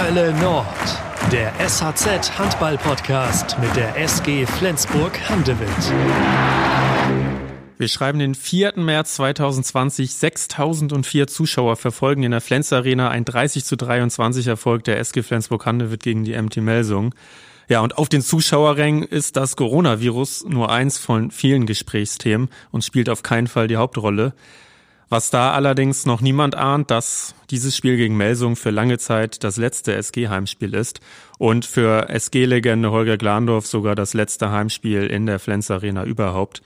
Hölle Nord, der SHZ Handball Podcast mit der SG Flensburg Handewitt. Wir schreiben den 4. März 2020. 6004 Zuschauer verfolgen in der Flens Arena ein 30 zu 23 Erfolg der SG Flensburg Handewitt gegen die MT Melsung. Ja, und auf den Zuschauerrängen ist das Coronavirus nur eins von vielen Gesprächsthemen und spielt auf keinen Fall die Hauptrolle. Was da allerdings noch niemand ahnt, dass dieses Spiel gegen Melsung für lange Zeit das letzte SG-Heimspiel ist und für SG-Legende Holger Glandorf sogar das letzte Heimspiel in der Flens Arena überhaupt.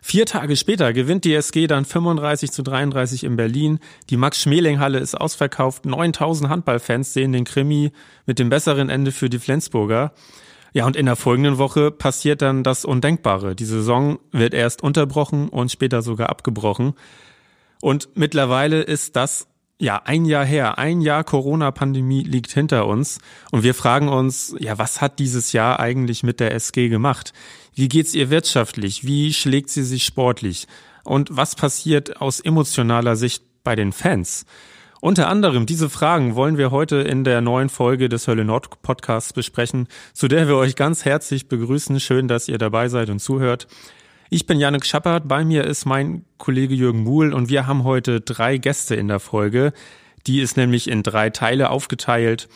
Vier Tage später gewinnt die SG dann 35 zu 33 in Berlin. Die Max-Schmeling-Halle ist ausverkauft. 9000 Handballfans sehen den Krimi mit dem besseren Ende für die Flensburger. Ja, und in der folgenden Woche passiert dann das Undenkbare. Die Saison wird erst unterbrochen und später sogar abgebrochen. Und mittlerweile ist das ja ein Jahr her. Ein Jahr Corona-Pandemie liegt hinter uns. Und wir fragen uns, ja, was hat dieses Jahr eigentlich mit der SG gemacht? Wie geht's ihr wirtschaftlich? Wie schlägt sie sich sportlich? Und was passiert aus emotionaler Sicht bei den Fans? Unter anderem diese Fragen wollen wir heute in der neuen Folge des Hölle Nord Podcasts besprechen, zu der wir euch ganz herzlich begrüßen. Schön, dass ihr dabei seid und zuhört. Ich bin Janik Schappert, bei mir ist mein Kollege Jürgen Muhl und wir haben heute drei Gäste in der Folge. Die ist nämlich in drei Teile aufgeteilt.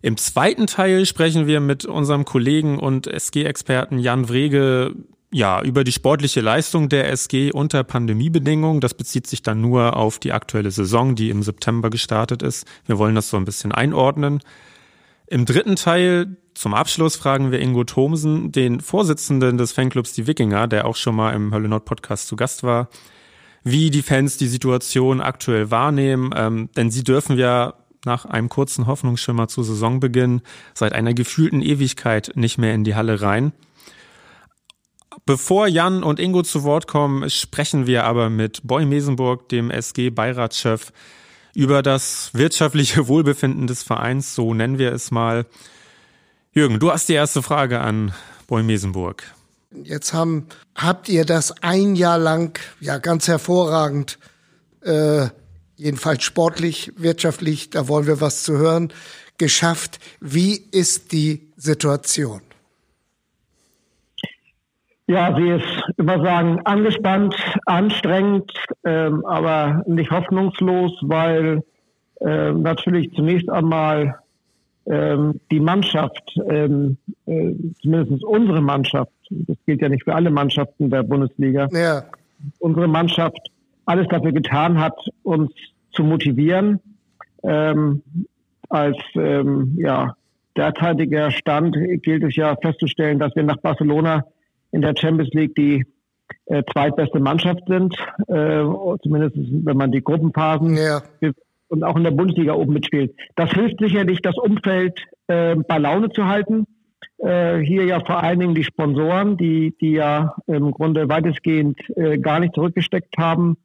Im zweiten Teil sprechen wir mit unserem Kollegen und SG-Experten Jan Wrege ja, über die sportliche Leistung der SG unter Pandemiebedingungen. Das bezieht sich dann nur auf die aktuelle Saison, die im September gestartet ist. Wir wollen das so ein bisschen einordnen. Im dritten Teil zum Abschluss fragen wir Ingo Thomsen, den Vorsitzenden des Fanclubs Die Wikinger, der auch schon mal im Hölle Nord Podcast zu Gast war, wie die Fans die Situation aktuell wahrnehmen, ähm, denn sie dürfen ja nach einem kurzen Hoffnungsschimmer zu Saisonbeginn seit einer gefühlten Ewigkeit nicht mehr in die Halle rein. Bevor Jan und Ingo zu Wort kommen, sprechen wir aber mit Boy Mesenburg, dem SG-Beiratschef, über das wirtschaftliche Wohlbefinden des Vereins, so nennen wir es mal. Jürgen, du hast die erste Frage an Boy Mesenburg. Jetzt haben, habt ihr das ein Jahr lang, ja ganz hervorragend, äh, jedenfalls sportlich, wirtschaftlich, da wollen wir was zu hören, geschafft. Wie ist die Situation? Ja, sie ist, immer sagen, angespannt, anstrengend, ähm, aber nicht hoffnungslos, weil äh, natürlich zunächst einmal ähm, die Mannschaft, ähm, äh, zumindest unsere Mannschaft, das gilt ja nicht für alle Mannschaften der Bundesliga, ja. unsere Mannschaft alles dafür getan hat, uns zu motivieren. Ähm, als ähm, ja, derzeitiger Stand gilt es ja festzustellen, dass wir nach Barcelona in der Champions League die äh, zweitbeste Mannschaft sind, äh, zumindest wenn man die Gruppenphasen ja und auch in der Bundesliga oben mitspielt. Das hilft sicherlich, das Umfeld äh, bei Laune zu halten. Äh, hier ja vor allen Dingen die Sponsoren, die, die ja im Grunde weitestgehend äh, gar nicht zurückgesteckt haben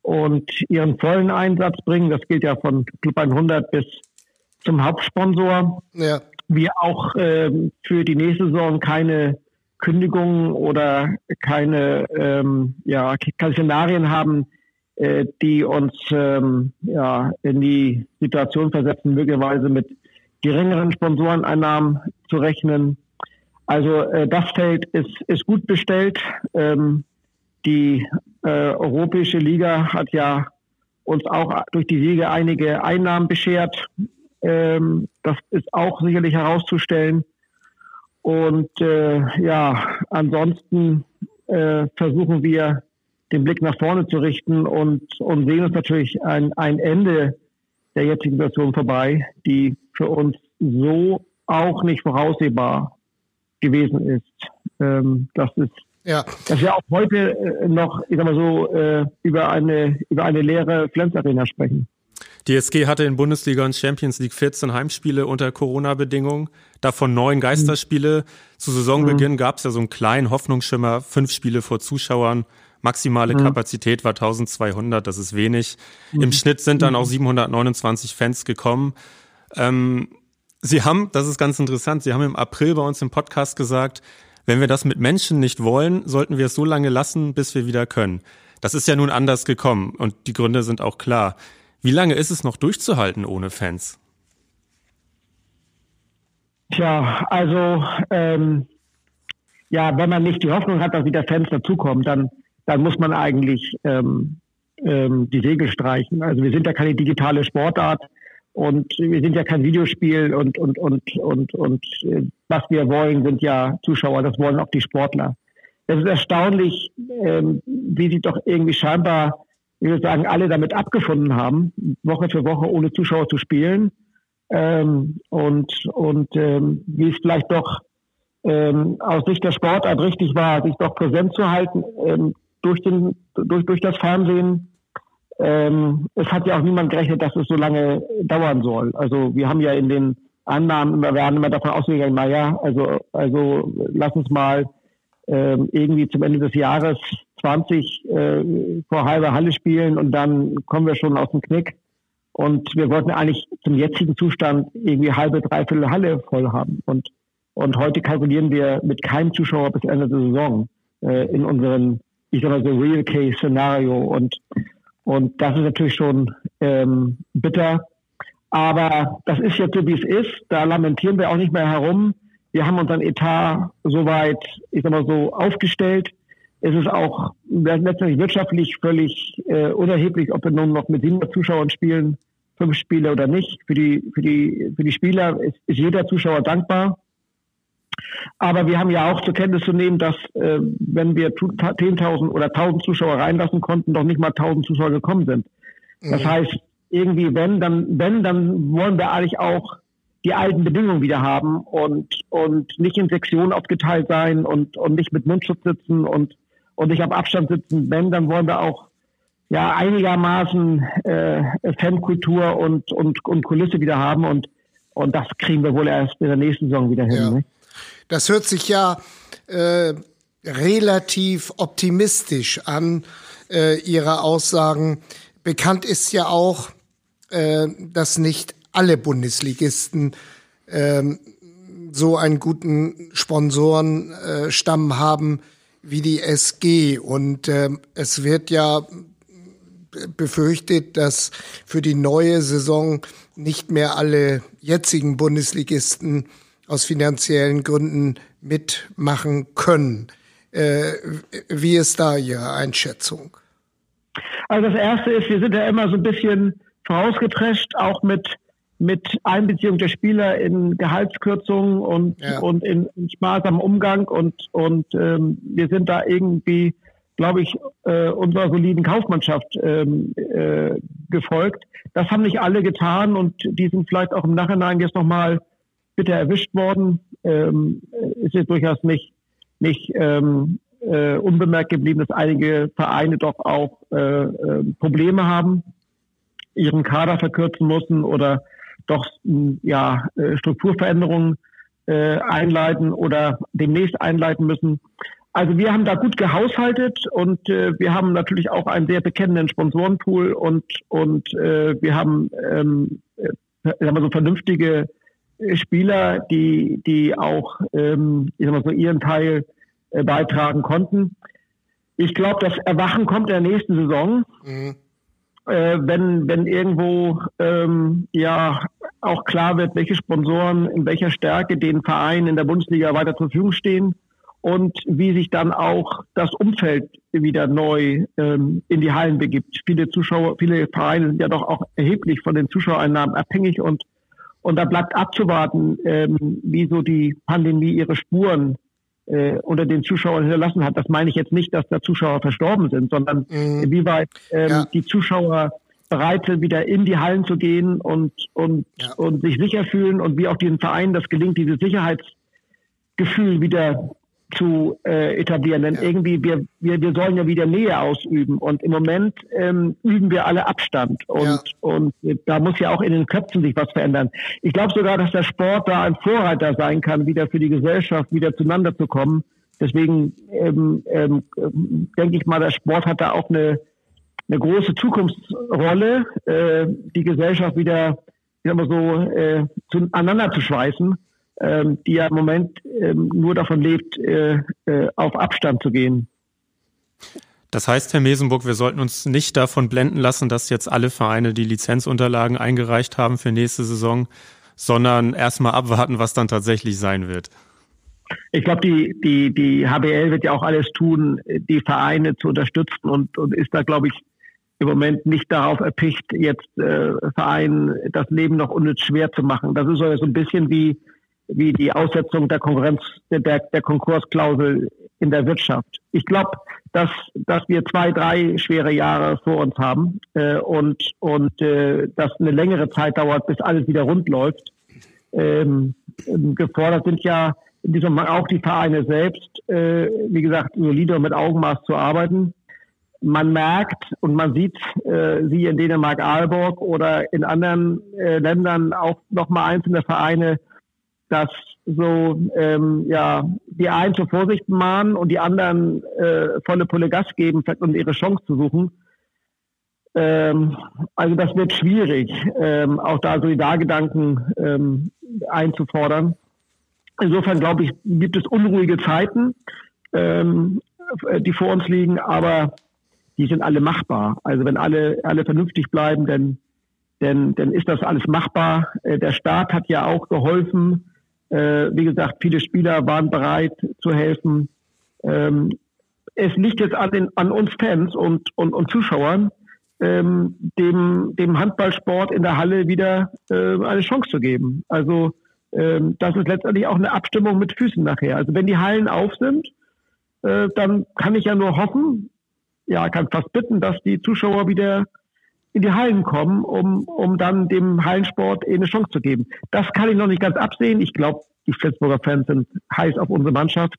und ihren vollen Einsatz bringen. Das gilt ja von Club 100 bis zum Hauptsponsor. Ja. Wir auch äh, für die nächste Saison keine Kündigungen oder keine ähm, ja, keine Szenarien haben, äh, die uns ähm, ja, in die Situation versetzen, möglicherweise mit geringeren Sponsoreneinnahmen zu rechnen. Also äh, das Feld ist, ist gut bestellt. Ähm, die äh, Europäische Liga hat ja uns auch durch die Siege einige Einnahmen beschert. Ähm, das ist auch sicherlich herauszustellen. Und äh, ja, ansonsten äh, versuchen wir den Blick nach vorne zu richten und, und sehen uns natürlich ein, ein Ende der jetzigen Situation vorbei, die für uns so auch nicht voraussehbar gewesen ist. Ähm, das ist ja. dass wir auch heute äh, noch, ich sag mal so, äh, über eine über eine leere Flens Arena sprechen. Die SG hatte in Bundesliga und Champions League 14 Heimspiele unter Corona-Bedingungen, davon neun Geisterspiele. Mhm. Zu Saisonbeginn mhm. gab es ja so einen kleinen Hoffnungsschimmer, fünf Spiele vor Zuschauern. Maximale mhm. Kapazität war 1200, das ist wenig. Mhm. Im Schnitt sind dann auch 729 Fans gekommen. Ähm, Sie haben, das ist ganz interessant, Sie haben im April bei uns im Podcast gesagt, wenn wir das mit Menschen nicht wollen, sollten wir es so lange lassen, bis wir wieder können. Das ist ja nun anders gekommen und die Gründe sind auch klar. Wie lange ist es noch durchzuhalten ohne Fans? Tja, also ähm, ja, wenn man nicht die Hoffnung hat, dass wieder Fans dazukommen, dann, dann muss man eigentlich ähm, ähm, die Segel streichen. Also wir sind ja keine digitale Sportart und wir sind ja kein Videospiel und und und und und äh, was wir wollen, sind ja Zuschauer. Das wollen auch die Sportler. Es ist erstaunlich, ähm, wie sich doch irgendwie scheinbar, ich würde sagen, alle damit abgefunden haben, Woche für Woche ohne Zuschauer zu spielen. Ähm, und und ähm, wie es vielleicht doch ähm, aus Sicht der Sportart richtig war, sich doch präsent zu halten ähm, durch, den, durch, durch das Fernsehen. Ähm, es hat ja auch niemand gerechnet, dass es so lange dauern soll. Also wir haben ja in den Annahmen, wir werden immer davon ausgegangen, naja, also, also lass uns mal ähm, irgendwie zum Ende des Jahres 20 äh, vor halber Halle spielen und dann kommen wir schon aus dem Knick. Und wir wollten eigentlich zum jetzigen Zustand irgendwie halbe, dreiviertel Halle voll haben. Und und heute kalkulieren wir mit keinem Zuschauer bis Ende der Saison äh, in unseren, ich sag mal so, Real Case Szenario. Und, und das ist natürlich schon ähm, bitter. Aber das ist jetzt so, wie es ist. Da lamentieren wir auch nicht mehr herum. Wir haben unseren Etat soweit, ich sag mal so, aufgestellt. Es ist auch letztendlich wirtschaftlich völlig äh, unerheblich, ob wir nun noch mit 700 Zuschauern spielen, fünf Spiele oder nicht. Für die, für die, für die Spieler ist, ist jeder Zuschauer dankbar. Aber wir haben ja auch zur Kenntnis zu nehmen, dass äh, wenn wir 10.000 oder 1.000 Zuschauer reinlassen konnten, doch nicht mal 1.000 Zuschauer gekommen sind. Das mhm. heißt, irgendwie, wenn, dann, wenn, dann wollen wir eigentlich auch die alten Bedingungen wieder haben und, und nicht in Sektionen aufgeteilt sein und, und nicht mit Mundschutz sitzen und, und nicht auf Abstand sitzen. Wenn, dann wollen wir auch ja einigermaßen äh, Fankultur und, und, und Kulisse wieder haben und, und das kriegen wir wohl erst in der nächsten Saison wieder hin. Ja. Ne? Das hört sich ja äh, relativ optimistisch an, äh, Ihre Aussagen. Bekannt ist ja auch, äh, dass nicht alle Bundesligisten äh, so einen guten Sponsorenstamm äh, haben wie die SG. Und äh, es wird ja befürchtet, dass für die neue Saison nicht mehr alle jetzigen Bundesligisten aus finanziellen Gründen mitmachen können. Äh, wie ist da Ihre Einschätzung? Also das Erste ist, wir sind ja immer so ein bisschen vorausgeprescht, auch mit mit Einbeziehung der Spieler in Gehaltskürzungen und ja. und in, in sparsamem Umgang und und ähm, wir sind da irgendwie, glaube ich, äh, unserer soliden Kaufmannschaft ähm, äh, gefolgt. Das haben nicht alle getan und die sind vielleicht auch im Nachhinein jetzt nochmal bitter erwischt worden. Ähm, ist jetzt durchaus nicht, nicht ähm, äh, unbemerkt geblieben, dass einige Vereine doch auch äh, äh, Probleme haben, ihren Kader verkürzen müssen oder doch ja, äh, Strukturveränderungen äh, einleiten oder demnächst einleiten müssen. Also wir haben da gut gehaushaltet und äh, wir haben natürlich auch einen sehr bekennenden Sponsorenpool und und äh, wir haben ähm, äh, sagen so vernünftige Spieler, die, die auch ähm, ich sag mal so ihren Teil äh, beitragen konnten. Ich glaube, das Erwachen kommt in der nächsten Saison. Mhm. Äh, wenn, wenn irgendwo ähm, ja auch klar wird, welche Sponsoren in welcher Stärke den Vereinen in der Bundesliga weiter zur Verfügung stehen und wie sich dann auch das Umfeld wieder neu ähm, in die Hallen begibt. Viele Zuschauer, viele Vereine sind ja doch auch erheblich von den Zuschauereinnahmen abhängig und und da bleibt abzuwarten, ähm, wie so die Pandemie ihre Spuren äh, unter den Zuschauern hinterlassen hat. Das meine ich jetzt nicht, dass da Zuschauer verstorben sind, sondern mhm. wie weit ähm, ja. die Zuschauer bereit sind, wieder in die Hallen zu gehen und, und, ja. und sich sicher fühlen und wie auch diesen Vereinen das gelingt, dieses Sicherheitsgefühl wieder zu äh, etablieren. Denn ja. irgendwie, wir, wir, wir sollen ja wieder Nähe ausüben. Und im Moment ähm, üben wir alle Abstand. Und, ja. und da muss ja auch in den Köpfen sich was verändern. Ich glaube sogar, dass der Sport da ein Vorreiter sein kann, wieder für die Gesellschaft wieder zueinander zu kommen. Deswegen ähm, ähm, denke ich mal, der Sport hat da auch eine, eine große Zukunftsrolle, äh, die Gesellschaft wieder, ich sag mal so, äh, zueinander zu schweißen ähm, die ja im Moment ähm, nur davon lebt, äh, äh, auf Abstand zu gehen. Das heißt, Herr Mesenburg, wir sollten uns nicht davon blenden lassen, dass jetzt alle Vereine die Lizenzunterlagen eingereicht haben für nächste Saison, sondern erstmal abwarten, was dann tatsächlich sein wird. Ich glaube, die, die, die HBL wird ja auch alles tun, die Vereine zu unterstützen und, und ist da, glaube ich, im Moment nicht darauf erpicht, jetzt äh, Vereinen das Leben noch unnütz schwer zu machen. Das ist so ein bisschen wie, wie die Aussetzung der Konkurrenz, der, der Konkursklausel in der Wirtschaft. Ich glaube, dass, dass wir zwei, drei schwere Jahre vor uns haben äh, und, und äh, dass eine längere Zeit dauert, bis alles wieder rund läuft. Ähm, gefordert sind ja in diesem Fall auch die Vereine selbst, äh, wie gesagt, solide und mit Augenmaß zu arbeiten. Man merkt und man sieht, äh, wie in Dänemark, Aalborg oder in anderen äh, Ländern auch nochmal einzelne Vereine, dass so ähm, ja die einen zur Vorsicht mahnen und die anderen äh, volle Pulle Gas geben, um ihre Chance zu suchen. Ähm, also das wird schwierig, ähm, auch da Solidargedanken ähm, einzufordern. Insofern glaube ich, gibt es unruhige Zeiten, ähm, die vor uns liegen, aber die sind alle machbar. Also wenn alle, alle vernünftig bleiben, dann, dann, dann ist das alles machbar. Äh, der Staat hat ja auch geholfen. Äh, wie gesagt, viele Spieler waren bereit zu helfen. Ähm, es liegt jetzt an, den, an uns Fans und, und, und Zuschauern, ähm, dem, dem Handballsport in der Halle wieder äh, eine Chance zu geben. Also ähm, das ist letztendlich auch eine Abstimmung mit Füßen nachher. Also wenn die Hallen auf sind, äh, dann kann ich ja nur hoffen, ja, kann fast bitten, dass die Zuschauer wieder in die Hallen kommen, um, um dann dem Hallensport eine Chance zu geben. Das kann ich noch nicht ganz absehen. Ich glaube, die Flensburger Fans sind heiß auf unsere Mannschaft,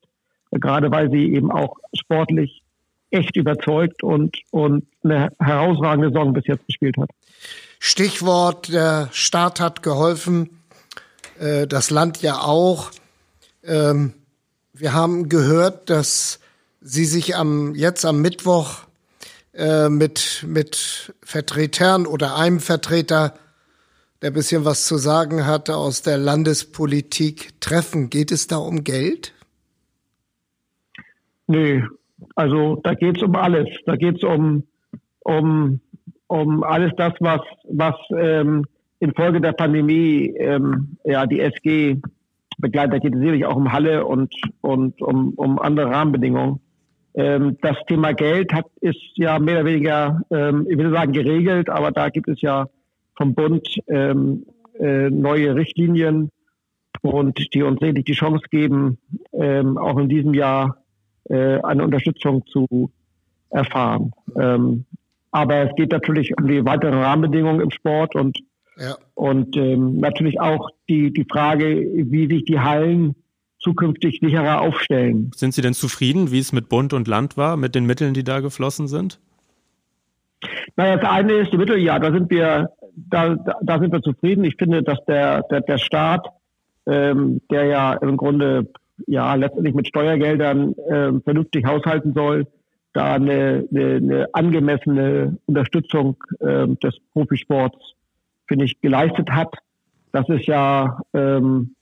gerade weil sie eben auch sportlich echt überzeugt und, und eine herausragende Saison bis jetzt gespielt hat. Stichwort, der Staat hat geholfen. Äh, das Land ja auch. Ähm, wir haben gehört, dass Sie sich am, jetzt am Mittwoch äh, mit, mit Vertretern oder einem Vertreter, der bisschen was zu sagen hatte, aus der Landespolitik treffen. Geht es da um Geld? Nö, also da geht es um alles. Da geht es um, um, um alles das, was, was ähm, infolge der Pandemie ähm, ja die SG begleitet, geht es sicherlich auch um Halle und, und um, um andere Rahmenbedingungen. Ähm, das Thema Geld hat, ist ja mehr oder weniger, ähm, ich will sagen geregelt, aber da gibt es ja vom Bund ähm, äh, neue Richtlinien und die uns sicherlich die Chance geben, ähm, auch in diesem Jahr äh, eine Unterstützung zu erfahren. Ähm, aber es geht natürlich um die weiteren Rahmenbedingungen im Sport und ja. Und ähm, natürlich auch die, die Frage, wie sich die Hallen zukünftig sicherer aufstellen. Sind Sie denn zufrieden, wie es mit Bund und Land war, mit den Mitteln, die da geflossen sind? Naja, das eine ist die Mittel, ja, da sind wir, da, da sind wir zufrieden. Ich finde, dass der, der, der Staat, ähm, der ja im Grunde ja letztendlich mit Steuergeldern ähm, vernünftig haushalten soll, da eine, eine, eine angemessene Unterstützung ähm, des Profisports finde ich, geleistet hat. Das ist ja, ähm,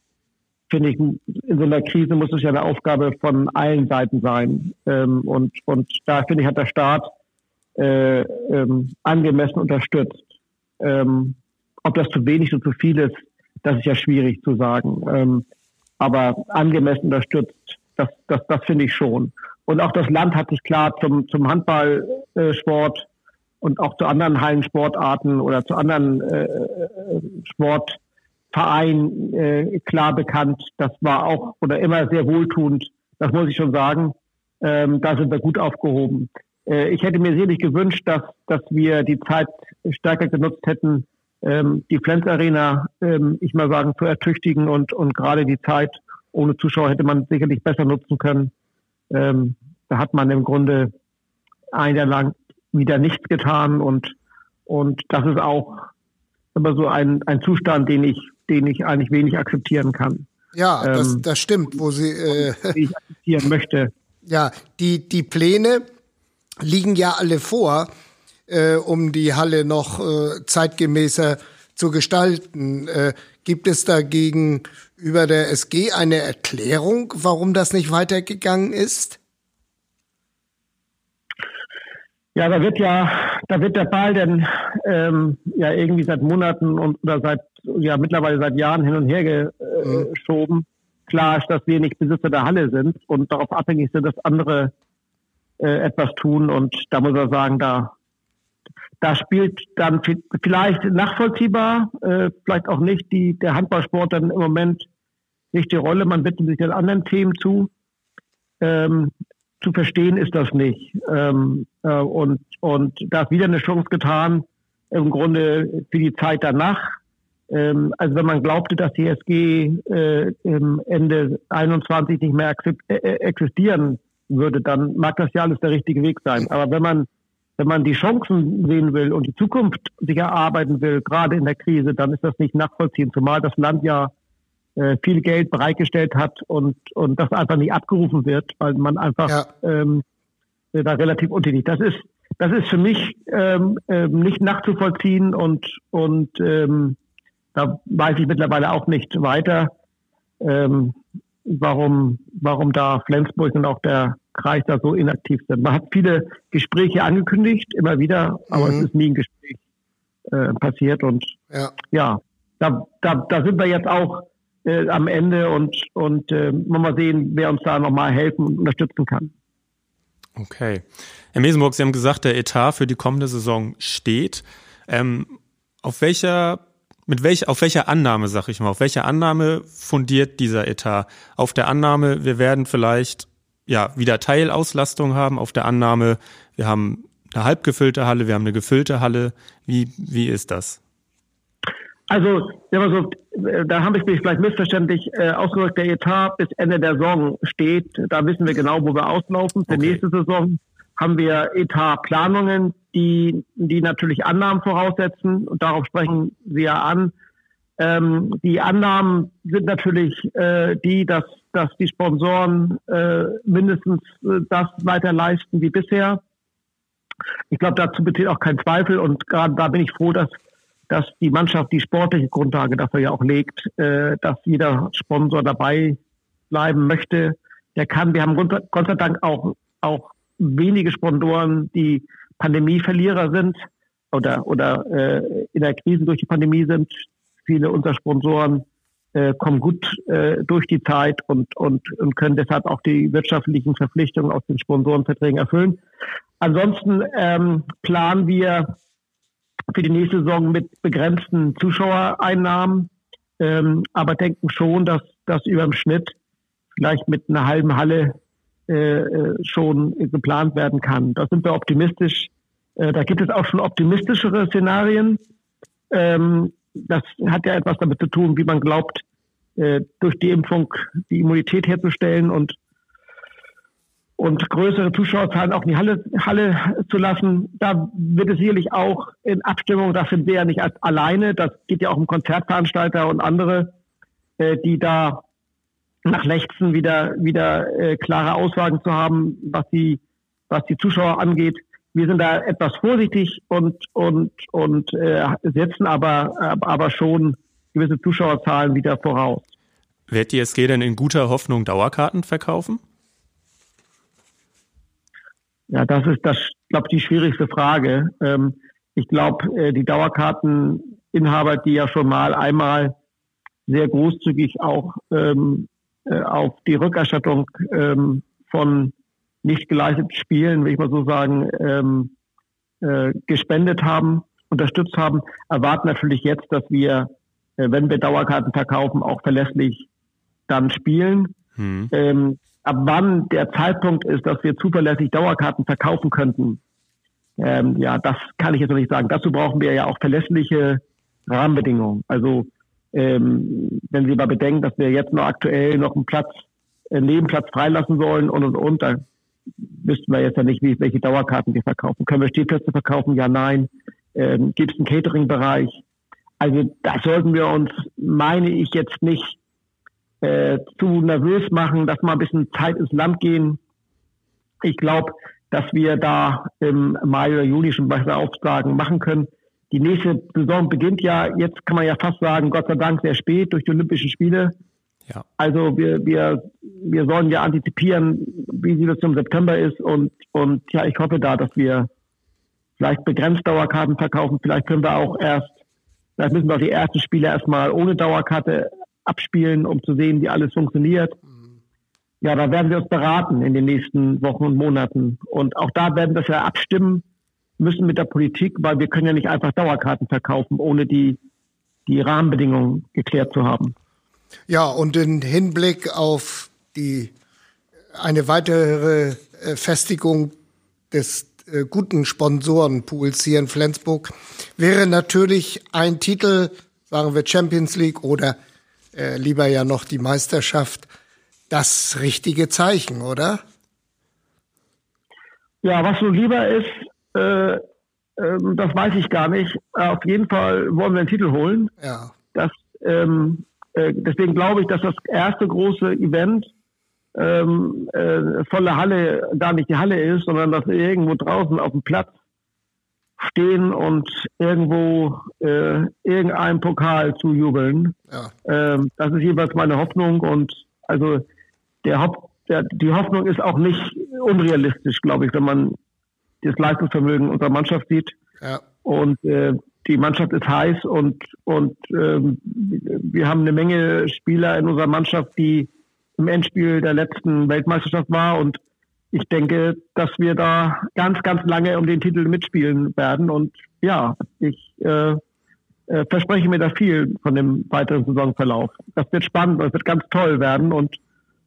finde ich, in so einer Krise muss es ja eine Aufgabe von allen Seiten sein. Ähm, und, und da, finde ich, hat der Staat äh, ähm, angemessen unterstützt. Ähm, ob das zu wenig oder zu viel ist, das ist ja schwierig zu sagen. Ähm, aber angemessen unterstützt, das, das, das finde ich schon. Und auch das Land hat sich klar zum, zum Handballsport und auch zu anderen Hallensportarten oder zu anderen äh, äh, Sportvereinen äh, klar bekannt. Das war auch oder immer sehr wohltuend. Das muss ich schon sagen. Ähm, da sind wir gut aufgehoben. Äh, ich hätte mir sicherlich gewünscht, dass, dass wir die Zeit stärker genutzt hätten, ähm, die Flens Arena, ähm, ich mal sagen, zu ertüchtigen und, und gerade die Zeit ohne Zuschauer hätte man sicherlich besser nutzen können. Ähm, da hat man im Grunde ein Jahr lang wieder nichts getan und, und das ist auch immer so ein, ein Zustand, den ich, den ich eigentlich wenig akzeptieren kann. Ja, ähm, das, das stimmt, wo sie äh, ich akzeptieren möchte. Ja, die, die Pläne liegen ja alle vor, äh, um die Halle noch äh, zeitgemäßer zu gestalten. Äh, gibt es dagegen über der SG eine Erklärung, warum das nicht weitergegangen ist? Ja, da wird ja, da wird der Ball dann ähm, ja irgendwie seit Monaten und oder seit ja mittlerweile seit Jahren hin und her mhm. geschoben. Klar ist, dass wir nicht Besitzer der Halle sind und darauf abhängig sind, dass andere äh, etwas tun. Und da muss er sagen, da da spielt dann vielleicht nachvollziehbar, äh, vielleicht auch nicht die der Handballsport dann im Moment nicht die Rolle. Man widmet sich den anderen Themen zu. Ähm, zu verstehen ist das nicht. Ähm, äh, und, und da ist wieder eine Chance getan, im Grunde für die Zeit danach. Ähm, also wenn man glaubte, dass die SG äh, Ende 21 nicht mehr äh, äh, existieren würde, dann mag das ja alles der richtige Weg sein. Aber wenn man wenn man die Chancen sehen will und die Zukunft sich erarbeiten will, gerade in der Krise, dann ist das nicht nachvollziehen, zumal das Land ja viel Geld bereitgestellt hat und, und das einfach nicht abgerufen wird, weil man einfach ja. ähm, da relativ untätig. Das ist, das ist für mich ähm, ähm, nicht nachzuvollziehen und, und ähm, da weiß ich mittlerweile auch nicht weiter, ähm, warum, warum da Flensburg und auch der Kreis da so inaktiv sind. Man hat viele Gespräche angekündigt, immer wieder, aber mhm. es ist nie ein Gespräch äh, passiert und ja, ja da, da, da sind wir jetzt auch äh, am Ende und, und äh, mal sehen, wer uns da nochmal helfen und unterstützen kann. Okay. Herr Mesenburg, Sie haben gesagt, der Etat für die kommende Saison steht. Ähm, auf welcher, mit welcher, auf welcher Annahme, sag ich mal, auf welcher Annahme fundiert dieser Etat? Auf der Annahme, wir werden vielleicht ja wieder Teilauslastung haben, auf der Annahme, wir haben eine halb gefüllte Halle, wir haben eine gefüllte Halle. Wie, wie ist das? Also, so, da habe ich mich vielleicht missverständlich äh, ausgedrückt, der Etat bis Ende der Saison steht. Da wissen wir genau, wo wir auslaufen. Für okay. nächste Saison haben wir Etatplanungen, die, die natürlich Annahmen voraussetzen und darauf sprechen Sie ja an. Ähm, die Annahmen sind natürlich äh, die, dass, dass die Sponsoren äh, mindestens äh, das weiter leisten wie bisher. Ich glaube, dazu besteht auch kein Zweifel und gerade da bin ich froh, dass dass die Mannschaft die sportliche Grundlage dafür ja auch legt, äh, dass jeder Sponsor dabei bleiben möchte, der kann. Wir haben Gott sei Dank auch, auch wenige Sponsoren, die Pandemieverlierer sind oder, oder äh, in der Krise durch die Pandemie sind. Viele unserer Sponsoren äh, kommen gut äh, durch die Zeit und, und, und können deshalb auch die wirtschaftlichen Verpflichtungen aus den Sponsorenverträgen erfüllen. Ansonsten ähm, planen wir für die nächste Saison mit begrenzten Zuschauereinnahmen, ähm, aber denken schon, dass das über dem Schnitt vielleicht mit einer halben Halle äh, äh, schon geplant werden kann. Da sind wir optimistisch. Äh, da gibt es auch schon optimistischere Szenarien. Ähm, das hat ja etwas damit zu tun, wie man glaubt, äh, durch die Impfung die Immunität herzustellen und und größere Zuschauerzahlen auch in die Halle, Halle zu lassen. Da wird es sicherlich auch in Abstimmung, das sind wir ja nicht alleine, das geht ja auch um Konzertveranstalter und andere, äh, die da nach Lechzen wieder, wieder äh, klare Aussagen zu haben, was die, was die Zuschauer angeht. Wir sind da etwas vorsichtig und, und, und äh, setzen aber, aber schon gewisse Zuschauerzahlen wieder voraus. Wird die SG denn in guter Hoffnung Dauerkarten verkaufen? Ja, das ist das, glaube ich, die schwierigste Frage. Ähm, ich glaube, äh, die Dauerkarteninhaber, die ja schon mal einmal sehr großzügig auch ähm, äh, auf die Rückerstattung ähm, von nicht geleisteten Spielen, will ich mal so sagen, ähm, äh, gespendet haben, unterstützt haben, erwarten natürlich jetzt, dass wir, äh, wenn wir Dauerkarten verkaufen, auch verlässlich dann spielen. Hm. Ähm, ab wann der Zeitpunkt ist, dass wir zuverlässig Dauerkarten verkaufen könnten, ähm, ja, das kann ich jetzt noch nicht sagen. Dazu brauchen wir ja auch verlässliche Rahmenbedingungen. Also ähm, wenn Sie mal bedenken, dass wir jetzt noch aktuell noch einen Platz, einen Nebenplatz freilassen sollen und und und, dann wüssten wir jetzt ja nicht, wie, welche Dauerkarten wir verkaufen. Können wir Stehplätze verkaufen? Ja, nein. Ähm, Gibt es einen Catering-Bereich? Also da sollten wir uns, meine ich, jetzt nicht äh, zu nervös machen, dass mal ein bisschen Zeit ins Land gehen. Ich glaube, dass wir da im Mai oder Juli schon weitere Aufsagen machen können. Die nächste Saison beginnt ja, jetzt kann man ja fast sagen, Gott sei Dank sehr spät durch die Olympischen Spiele. Ja. Also wir, wir, wir sollen ja antizipieren, wie sie das im September ist und, und ja, ich hoffe da, dass wir vielleicht begrenzt Dauerkarten verkaufen. Vielleicht können wir auch erst, vielleicht müssen wir auch die ersten Spiele erstmal ohne Dauerkarte abspielen, um zu sehen, wie alles funktioniert. Ja, da werden wir uns beraten in den nächsten Wochen und Monaten. Und auch da werden wir ja abstimmen müssen mit der Politik, weil wir können ja nicht einfach Dauerkarten verkaufen, ohne die, die Rahmenbedingungen geklärt zu haben. Ja, und in Hinblick auf die eine weitere äh, Festigung des äh, guten Sponsorenpools hier in Flensburg wäre natürlich ein Titel, sagen wir Champions League oder äh, lieber ja noch die Meisterschaft, das richtige Zeichen, oder? Ja, was so lieber ist, äh, äh, das weiß ich gar nicht. Auf jeden Fall wollen wir einen Titel holen. Ja. Das, ähm, äh, deswegen glaube ich, dass das erste große Event ähm, äh, volle Halle gar nicht die Halle ist, sondern dass wir irgendwo draußen auf dem Platz stehen und irgendwo äh, irgendeinem Pokal zujubeln. Ja. Ähm, das ist jeweils meine Hoffnung und also der Haupt, der, die Hoffnung ist auch nicht unrealistisch, glaube ich, wenn man das Leistungsvermögen unserer Mannschaft sieht. Ja. Und äh, die Mannschaft ist heiß und und ähm, wir haben eine Menge Spieler in unserer Mannschaft, die im Endspiel der letzten Weltmeisterschaft war. Und ich denke, dass wir da ganz, ganz lange um den Titel mitspielen werden. Und ja, ich äh, äh, verspreche mir da viel von dem weiteren Saisonverlauf. Das wird spannend, das wird ganz toll werden und,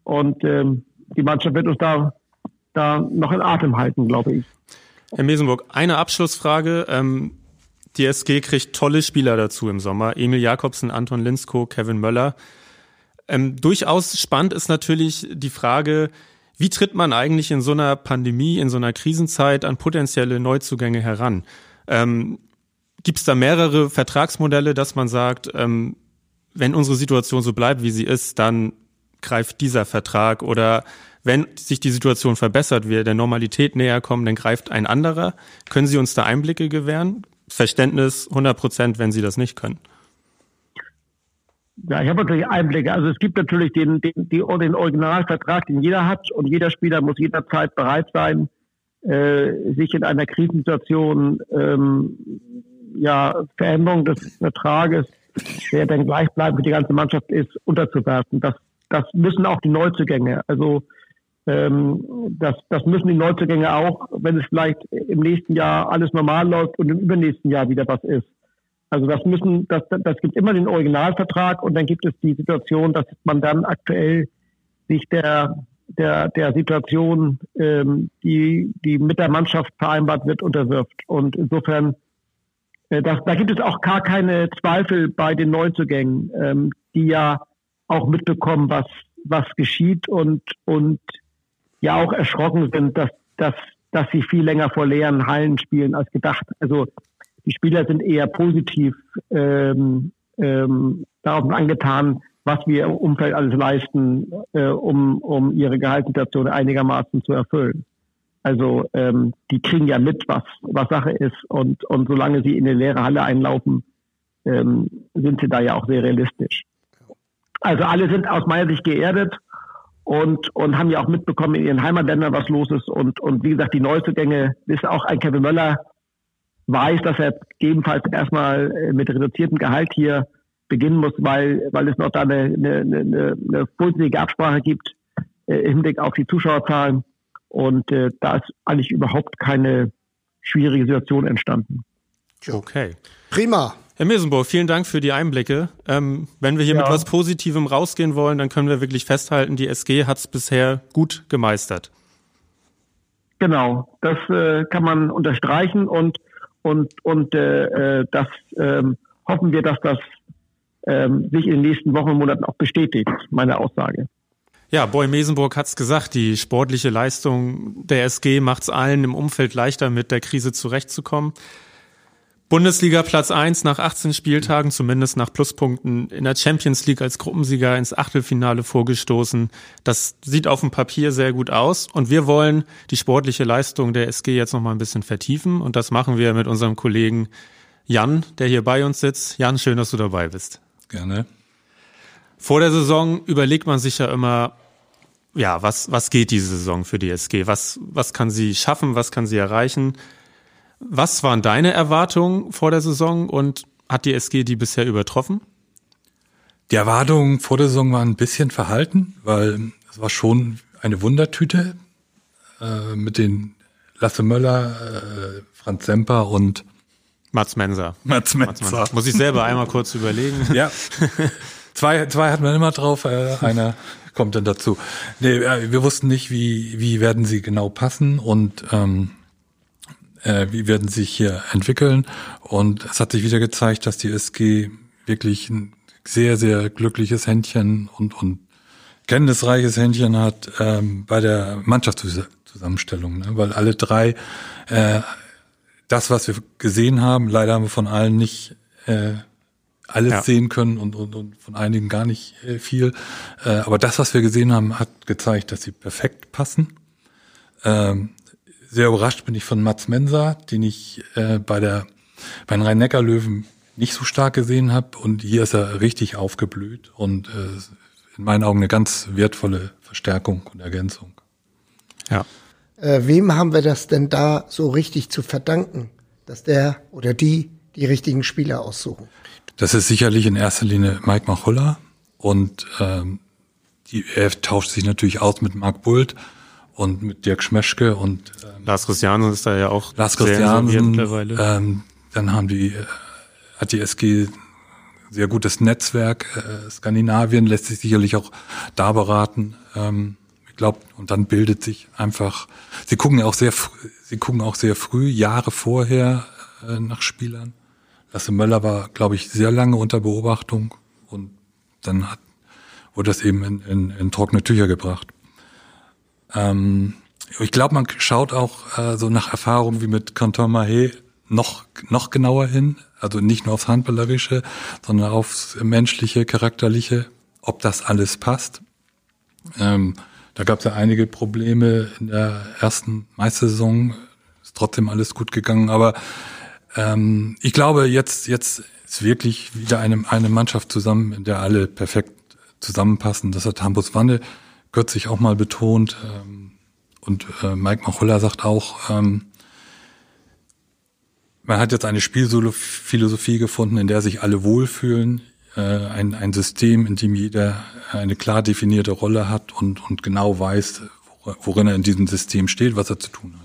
und ähm, die Mannschaft wird uns da, da noch in Atem halten, glaube ich. Herr Mesenburg, eine Abschlussfrage. Ähm, die SG kriegt tolle Spieler dazu im Sommer. Emil Jakobsen, Anton Linsko, Kevin Möller. Ähm, durchaus spannend ist natürlich die Frage, wie tritt man eigentlich in so einer Pandemie, in so einer Krisenzeit an potenzielle Neuzugänge heran? Ähm, Gibt es da mehrere Vertragsmodelle, dass man sagt, ähm, wenn unsere Situation so bleibt, wie sie ist, dann greift dieser Vertrag oder wenn sich die Situation verbessert, wir der Normalität näher kommen, dann greift ein anderer. Können Sie uns da Einblicke gewähren? Verständnis 100 Prozent, wenn Sie das nicht können. Ja, ich habe natürlich Einblicke. Also es gibt natürlich den, den, den Originalvertrag, den jeder hat und jeder Spieler muss jederzeit bereit sein, äh, sich in einer Krisensituation ähm, ja, Veränderung des Vertrages, der dann gleichbleibend für die ganze Mannschaft ist, unterzuwerfen. Das, das müssen auch die Neuzugänge. Also ähm, das, das müssen die Neuzugänge auch, wenn es vielleicht im nächsten Jahr alles normal läuft und im übernächsten Jahr wieder was ist. Also das müssen, das, das gibt immer den Originalvertrag und dann gibt es die Situation, dass man dann aktuell sich der der der Situation, ähm, die die mit der Mannschaft vereinbart wird, unterwirft. Und insofern, äh, das, da gibt es auch gar keine Zweifel bei den Neuzugängen, ähm, die ja auch mitbekommen, was was geschieht und und ja auch erschrocken sind, dass dass dass sie viel länger vor leeren Hallen spielen als gedacht. Also die Spieler sind eher positiv ähm, ähm, darauf angetan, was wir im Umfeld alles leisten, äh, um, um ihre Gehaltssituation einigermaßen zu erfüllen. Also ähm, die kriegen ja mit, was, was Sache ist und, und solange sie in eine leere Halle einlaufen, ähm, sind sie da ja auch sehr realistisch. Also alle sind aus meiner Sicht geerdet und, und haben ja auch mitbekommen in ihren Heimatländern, was los ist. Und, und wie gesagt, die Neuzugänge ist auch ein Kevin Möller, weiß, dass er gegebenenfalls erstmal äh, mit reduziertem Gehalt hier beginnen muss, weil, weil es noch da eine, eine, eine, eine positive Absprache gibt äh, im Hinblick auf die Zuschauerzahlen. Und äh, da ist eigentlich überhaupt keine schwierige Situation entstanden. Okay. Prima. Herr Mesenburg, vielen Dank für die Einblicke. Ähm, wenn wir hier ja. mit was Positivem rausgehen wollen, dann können wir wirklich festhalten, die SG hat es bisher gut gemeistert. Genau, das äh, kann man unterstreichen und und, und äh, äh, das ähm, hoffen wir, dass das ähm, sich in den nächsten Wochen und Monaten auch bestätigt, meine Aussage. Ja, Boy Mesenburg hat's gesagt, die sportliche Leistung der SG macht's allen im Umfeld leichter, mit der Krise zurechtzukommen. Bundesliga Platz 1 nach 18 Spieltagen, zumindest nach Pluspunkten in der Champions League als Gruppensieger ins Achtelfinale vorgestoßen. Das sieht auf dem Papier sehr gut aus und wir wollen die sportliche Leistung der SG jetzt noch mal ein bisschen vertiefen und das machen wir mit unserem Kollegen Jan, der hier bei uns sitzt. Jan, schön, dass du dabei bist. Gerne. Vor der Saison überlegt man sich ja immer, ja, was, was geht diese Saison für die SG? Was, was kann sie schaffen? Was kann sie erreichen? Was waren deine Erwartungen vor der Saison und hat die SG die bisher übertroffen? Die Erwartungen vor der Saison waren ein bisschen verhalten, weil es war schon eine Wundertüte äh, mit den Lasse Möller, äh, Franz Semper und Mats Menser. Mats Menser. Muss ich selber einmal kurz überlegen. Ja. Zwei, zwei hatten wir immer drauf, äh, einer kommt dann dazu. Nee, äh, wir wussten nicht, wie, wie werden sie genau passen und ähm, äh, wie werden sie sich hier entwickeln. Und es hat sich wieder gezeigt, dass die SG wirklich ein sehr, sehr glückliches Händchen und, und kenntnisreiches Händchen hat ähm, bei der Mannschaftszusammenstellung, ne? weil alle drei äh, das, was wir gesehen haben, leider haben wir von allen nicht äh, alles ja. sehen können und, und, und von einigen gar nicht äh, viel. Äh, aber das, was wir gesehen haben, hat gezeigt, dass sie perfekt passen. Ähm, sehr überrascht bin ich von Mats Mensa, den ich äh, bei der bei den Rhein-Neckar-Löwen nicht so stark gesehen habe. Und hier ist er richtig aufgeblüht und äh, in meinen Augen eine ganz wertvolle Verstärkung und Ergänzung. Ja. Äh, wem haben wir das denn da so richtig zu verdanken, dass der oder die die richtigen Spieler aussuchen? Das ist sicherlich in erster Linie Mike Machulla und ähm, die, er tauscht sich natürlich aus mit Marc Bult und mit Dirk Schmeschke und ähm, Lars Christiansen ist da ja auch Lars Christiansen, ähm, dann haben die äh, hat die SG sehr gutes Netzwerk. Äh, Skandinavien lässt sich sicherlich auch da beraten. Ähm, ich glaube, und dann bildet sich einfach. Sie gucken ja auch sehr, sie gucken auch sehr früh, Jahre vorher äh, nach Spielern. Lasse Möller war, glaube ich, sehr lange unter Beobachtung und dann hat, wurde das eben in, in, in trockene Tücher gebracht. Ähm, ich glaube, man schaut auch äh, so nach Erfahrungen wie mit Canton Mahé noch, noch genauer hin. Also nicht nur aufs Handballerische, sondern aufs menschliche, charakterliche, ob das alles passt. Ähm, da gab es ja einige Probleme in der ersten Meistersaison. Ist trotzdem alles gut gegangen, aber ähm, ich glaube, jetzt, jetzt ist wirklich wieder eine, eine Mannschaft zusammen, in der alle perfekt zusammenpassen. Das hat Hampus Wanne kürzlich auch mal betont. Ähm, und äh, Mike Machulla sagt auch, ähm, man hat jetzt eine Spielphilosophie gefunden, in der sich alle wohlfühlen. Äh, ein, ein System, in dem jeder eine klar definierte Rolle hat und, und genau weiß, worin er in diesem System steht, was er zu tun hat.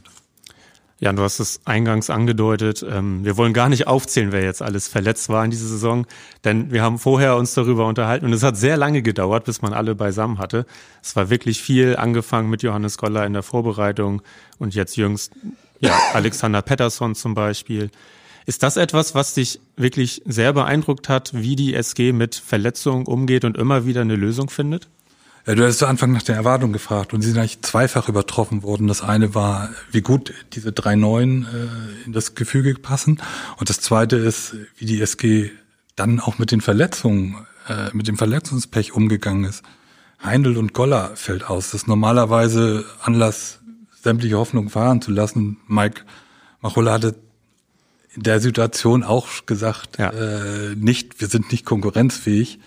Ja, du hast es eingangs angedeutet. Ähm, wir wollen gar nicht aufzählen, wer jetzt alles verletzt war in dieser Saison, denn wir haben vorher uns darüber unterhalten und es hat sehr lange gedauert, bis man alle beisammen hatte. Es war wirklich viel, angefangen mit Johannes Goller in der Vorbereitung und jetzt jüngst ja, Alexander Pettersson zum Beispiel. Ist das etwas, was dich wirklich sehr beeindruckt hat, wie die SG mit Verletzungen umgeht und immer wieder eine Lösung findet? Ja, du hast zu Anfang nach der Erwartung gefragt und sie sind eigentlich zweifach übertroffen worden. Das eine war, wie gut diese drei Neuen äh, in das Gefüge passen. Und das zweite ist, wie die SG dann auch mit den Verletzungen, äh, mit dem Verletzungspech umgegangen ist. Heindl und Goller fällt aus. Das ist normalerweise Anlass, sämtliche Hoffnung fahren zu lassen. Mike Machulla hatte in der Situation auch gesagt, ja. äh, nicht, wir sind nicht konkurrenzfähig.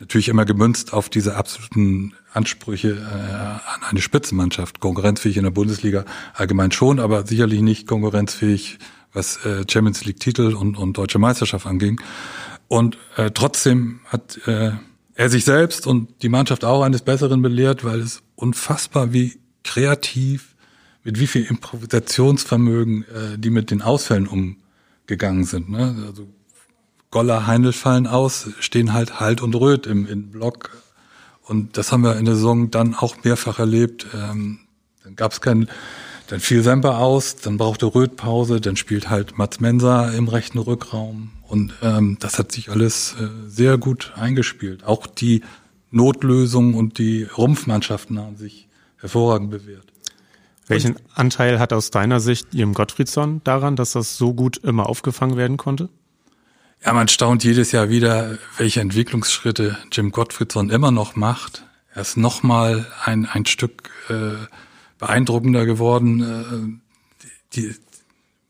Natürlich immer gemünzt auf diese absoluten Ansprüche äh, an eine Spitzenmannschaft. Konkurrenzfähig in der Bundesliga allgemein schon, aber sicherlich nicht konkurrenzfähig, was äh, Champions League Titel und, und deutsche Meisterschaft anging. Und äh, trotzdem hat äh, er sich selbst und die Mannschaft auch eines Besseren belehrt, weil es unfassbar wie kreativ, mit wie viel Improvisationsvermögen äh, die mit den Ausfällen umgegangen sind. Ne? Also Goller, Heindl fallen aus, stehen halt Halt und Röt im, im Block und das haben wir in der Saison dann auch mehrfach erlebt. Ähm, dann gab es kein, dann fiel Semper aus, dann brauchte Röth Pause, dann spielt halt Mats Mensa im rechten Rückraum. Und ähm, das hat sich alles äh, sehr gut eingespielt. Auch die Notlösung und die Rumpfmannschaften haben sich hervorragend bewährt. Welchen Anteil hat aus deiner Sicht Jim Gottfriedson daran, dass das so gut immer aufgefangen werden konnte? Ja, man staunt jedes Jahr wieder, welche Entwicklungsschritte Jim Gottfriedson immer noch macht. Er ist nochmal ein, ein Stück äh, beeindruckender geworden. Äh, die,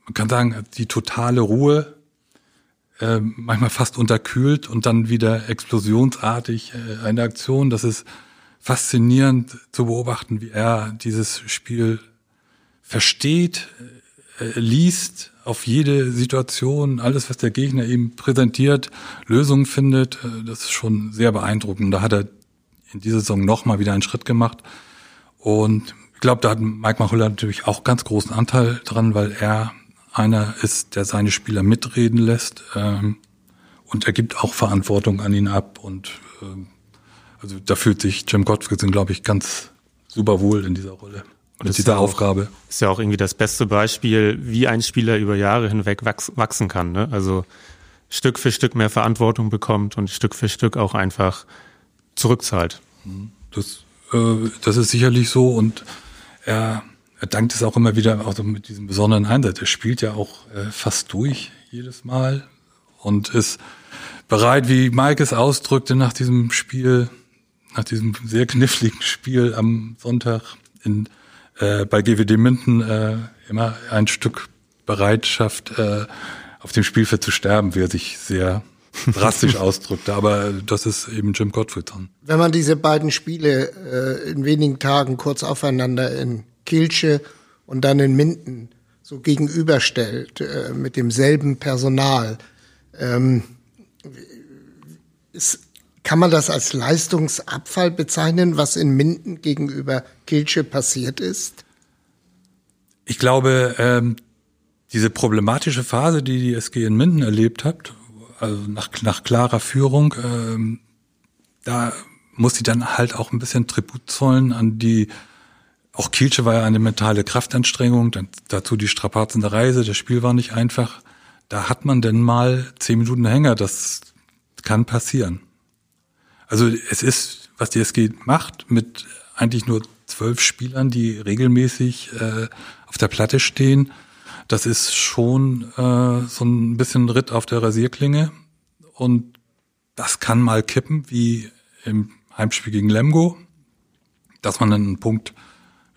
man kann sagen, die totale Ruhe, äh, manchmal fast unterkühlt und dann wieder explosionsartig äh, eine Aktion. Das ist faszinierend zu beobachten, wie er dieses Spiel versteht, äh, liest auf jede Situation, alles, was der Gegner ihm präsentiert, Lösungen findet. Äh, das ist schon sehr beeindruckend. Da hat er in dieser Saison nochmal wieder einen Schritt gemacht. Und ich glaube, da hat Mike Machulla natürlich auch ganz großen Anteil dran, weil er einer ist, der seine Spieler mitreden lässt. Ähm, und er gibt auch Verantwortung an ihn ab. Und ähm, also da fühlt sich Jim Gottfriedson, glaube ich, ganz super wohl in dieser Rolle. Und mit dieser ja auch, Aufgabe. Ist ja auch irgendwie das beste Beispiel, wie ein Spieler über Jahre hinweg wachs wachsen kann. Ne? Also Stück für Stück mehr Verantwortung bekommt und Stück für Stück auch einfach zurückzahlt. Das, äh, das ist sicherlich so und er, er dankt es auch immer wieder auch mit diesem besonderen Einsatz. Er spielt ja auch äh, fast durch jedes Mal und ist bereit, wie Mike es ausdrückte nach diesem Spiel, nach diesem sehr kniffligen Spiel am Sonntag in äh, bei GWD Minden äh, immer ein Stück Bereitschaft, äh, auf dem Spielfeld zu sterben, wie er sich sehr drastisch ausdrückte. Aber das ist eben Jim Gottfriedson. Wenn man diese beiden Spiele äh, in wenigen Tagen kurz aufeinander in Kilsche und dann in Minden so gegenüberstellt, äh, mit demselben Personal, ähm, ist, kann man das als Leistungsabfall bezeichnen, was in Minden gegenüber Kilsche passiert ist? Ich glaube, ähm, diese problematische Phase, die die SG in Minden erlebt hat, also nach, nach klarer Führung, ähm, da muss sie dann halt auch ein bisschen Tribut zollen an die, auch Kielce war ja eine mentale Kraftanstrengung, dann dazu die Strapazen der Reise, das Spiel war nicht einfach. Da hat man denn mal zehn Minuten Hänger, das kann passieren. Also es ist, was die SG macht, mit eigentlich nur zwölf Spielern, die regelmäßig äh, auf der Platte stehen. Das ist schon äh, so ein bisschen Ritt auf der Rasierklinge. Und das kann mal kippen, wie im Heimspiel gegen Lemgo, dass man einen Punkt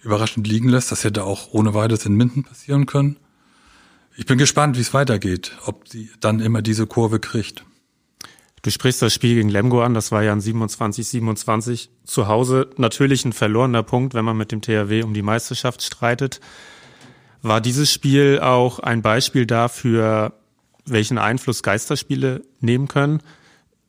überraschend liegen lässt. Das hätte auch ohne weiteres in Minden passieren können. Ich bin gespannt, wie es weitergeht, ob sie dann immer diese Kurve kriegt. Du sprichst das Spiel gegen Lemgo an, das war ja ein 27-27 zu Hause. Natürlich ein verlorener Punkt, wenn man mit dem THW um die Meisterschaft streitet. War dieses Spiel auch ein Beispiel dafür, welchen Einfluss Geisterspiele nehmen können?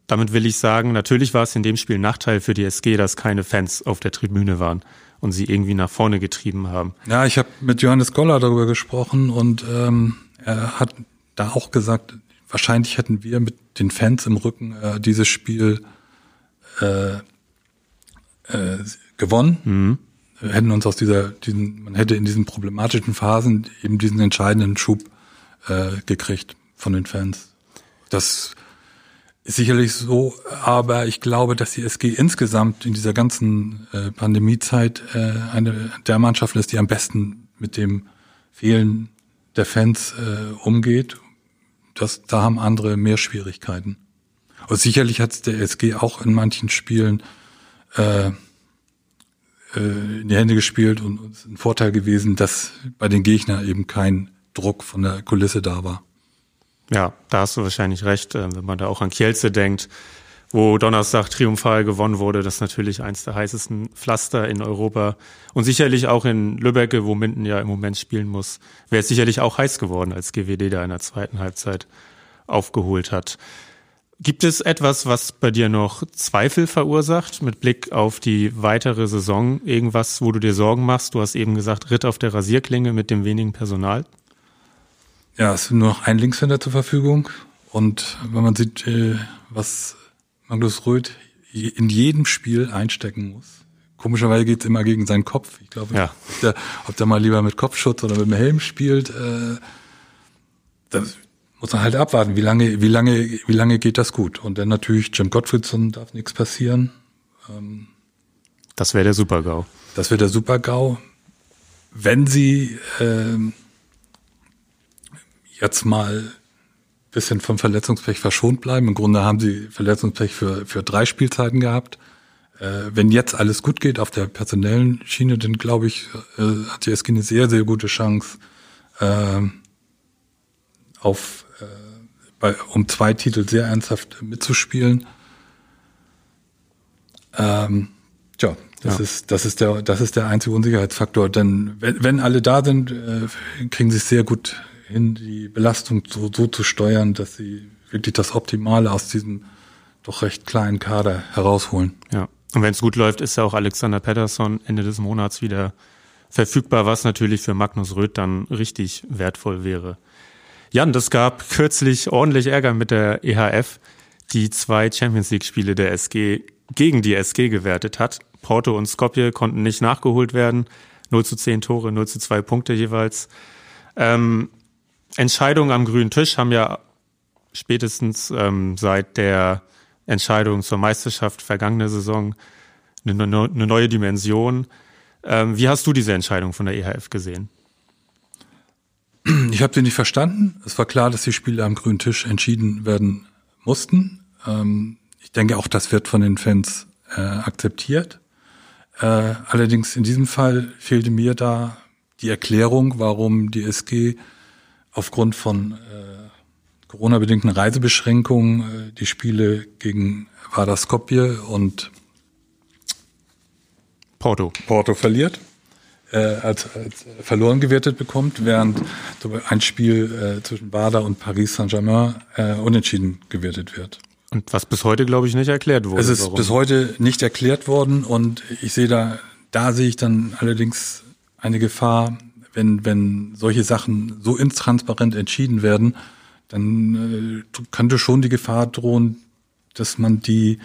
Damit will ich sagen, natürlich war es in dem Spiel Nachteil für die SG, dass keine Fans auf der Tribüne waren und sie irgendwie nach vorne getrieben haben. Ja, ich habe mit Johannes Goller darüber gesprochen und ähm, er hat da auch gesagt, wahrscheinlich hätten wir mit den Fans im Rücken äh, dieses Spiel äh, äh, gewonnen. Mhm. Wir hätten uns aus dieser, diesen, man hätte in diesen problematischen Phasen eben diesen entscheidenden Schub äh, gekriegt von den Fans. Das ist sicherlich so, aber ich glaube, dass die SG insgesamt in dieser ganzen äh, Pandemiezeit äh, eine der Mannschaften ist, die am besten mit dem Fehlen der Fans äh, umgeht das, da haben andere mehr Schwierigkeiten. Und sicherlich hat der SG auch in manchen Spielen äh, äh, in die Hände gespielt und es ist ein Vorteil gewesen, dass bei den Gegnern eben kein Druck von der Kulisse da war. Ja, da hast du wahrscheinlich recht, äh, wenn man da auch an Kielce denkt, wo Donnerstag triumphal gewonnen wurde. Das ist natürlich eins der heißesten Pflaster in Europa. Und sicherlich auch in Lübbecke, wo Minden ja im Moment spielen muss, wäre es sicherlich auch heiß geworden, als GWD da in der zweiten Halbzeit aufgeholt hat. Gibt es etwas, was bei dir noch Zweifel verursacht mit Blick auf die weitere Saison? Irgendwas, wo du dir Sorgen machst? Du hast eben gesagt, Ritt auf der Rasierklinge mit dem wenigen Personal. Ja, es ist nur noch ein Linkshänder zur Verfügung. Und wenn man sieht, äh, was Magnus Röth in jedem Spiel einstecken muss. Komischerweise geht's immer gegen seinen Kopf. Ich glaube, ja. ob, der, ob der mal lieber mit Kopfschutz oder mit dem Helm spielt, äh, das muss man halt abwarten, wie lange, wie lange, wie lange geht das gut. Und dann natürlich Jim Gottfriedson darf nichts passieren. Ähm, das wäre der Super-GAU. Das wäre der Super-GAU. Wenn sie ähm, jetzt mal bisschen vom Verletzungspech verschont bleiben. Im Grunde haben sie Verletzungspech für, für drei Spielzeiten gehabt. Äh, wenn jetzt alles gut geht auf der personellen Schiene, dann glaube ich, äh, hat die SG eine sehr, sehr gute Chance, äh, auf, äh, bei, um zwei Titel sehr ernsthaft mitzuspielen. Ähm, tja, das ja. ist, das ist der, das ist der einzige Unsicherheitsfaktor. Denn wenn, wenn alle da sind, äh, kriegen sie es sehr gut hin, die Belastung so, so zu steuern, dass sie wirklich das Optimale aus diesem doch recht kleinen Kader herausholen. Ja. Und wenn es gut läuft, ist ja auch Alexander Pettersson Ende des Monats wieder verfügbar, was natürlich für Magnus Röth dann richtig wertvoll wäre. Jan, das gab kürzlich ordentlich Ärger mit der EHF, die zwei Champions League Spiele der SG gegen die SG gewertet hat. Porto und Skopje konnten nicht nachgeholt werden. 0 zu 10 Tore, 0 zu 2 Punkte jeweils. Ähm, Entscheidungen am grünen Tisch haben ja spätestens ähm, seit der Entscheidung zur Meisterschaft vergangene Saison eine, eine neue Dimension. Ähm, wie hast du diese Entscheidung von der EHF gesehen? Ich habe sie nicht verstanden. Es war klar, dass die Spiele am grünen Tisch entschieden werden mussten. Ähm, ich denke auch, das wird von den Fans äh, akzeptiert. Äh, allerdings in diesem Fall fehlte mir da die Erklärung, warum die SG aufgrund von äh, Corona-bedingten Reisebeschränkungen äh, die Spiele gegen Vardar Skopje und Porto, Porto verliert, äh, als, als verloren gewertet bekommt, während ein Spiel äh, zwischen Vardar und Paris Saint-Germain äh, unentschieden gewertet wird. Und was bis heute, glaube ich, nicht erklärt wurde. Es ist warum. bis heute nicht erklärt worden und ich sehe da, da sehe ich dann allerdings eine Gefahr, wenn, wenn solche Sachen so intransparent entschieden werden, dann äh, könnte schon die Gefahr drohen, dass man die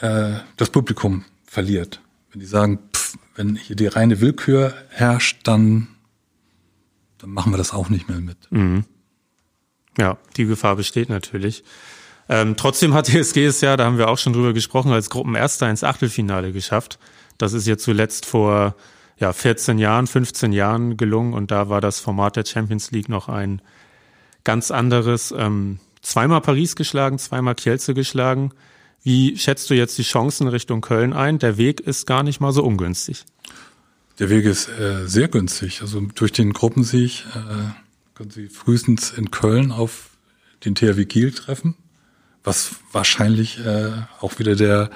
äh, das Publikum verliert. Wenn die sagen, pff, wenn hier die reine Willkür herrscht, dann dann machen wir das auch nicht mehr mit. Mhm. Ja, die Gefahr besteht natürlich. Ähm, trotzdem hat die SG es ja, da haben wir auch schon drüber gesprochen, als Gruppenerster ins Achtelfinale geschafft. Das ist jetzt zuletzt vor ja, 14 Jahren, 15 Jahren gelungen und da war das Format der Champions League noch ein ganz anderes. Ähm, zweimal Paris geschlagen, zweimal Kielce geschlagen. Wie schätzt du jetzt die Chancen Richtung Köln ein? Der Weg ist gar nicht mal so ungünstig. Der Weg ist äh, sehr günstig. Also durch den Gruppensieg äh, können Sie frühestens in Köln auf den THW Kiel treffen, was wahrscheinlich äh, auch wieder der,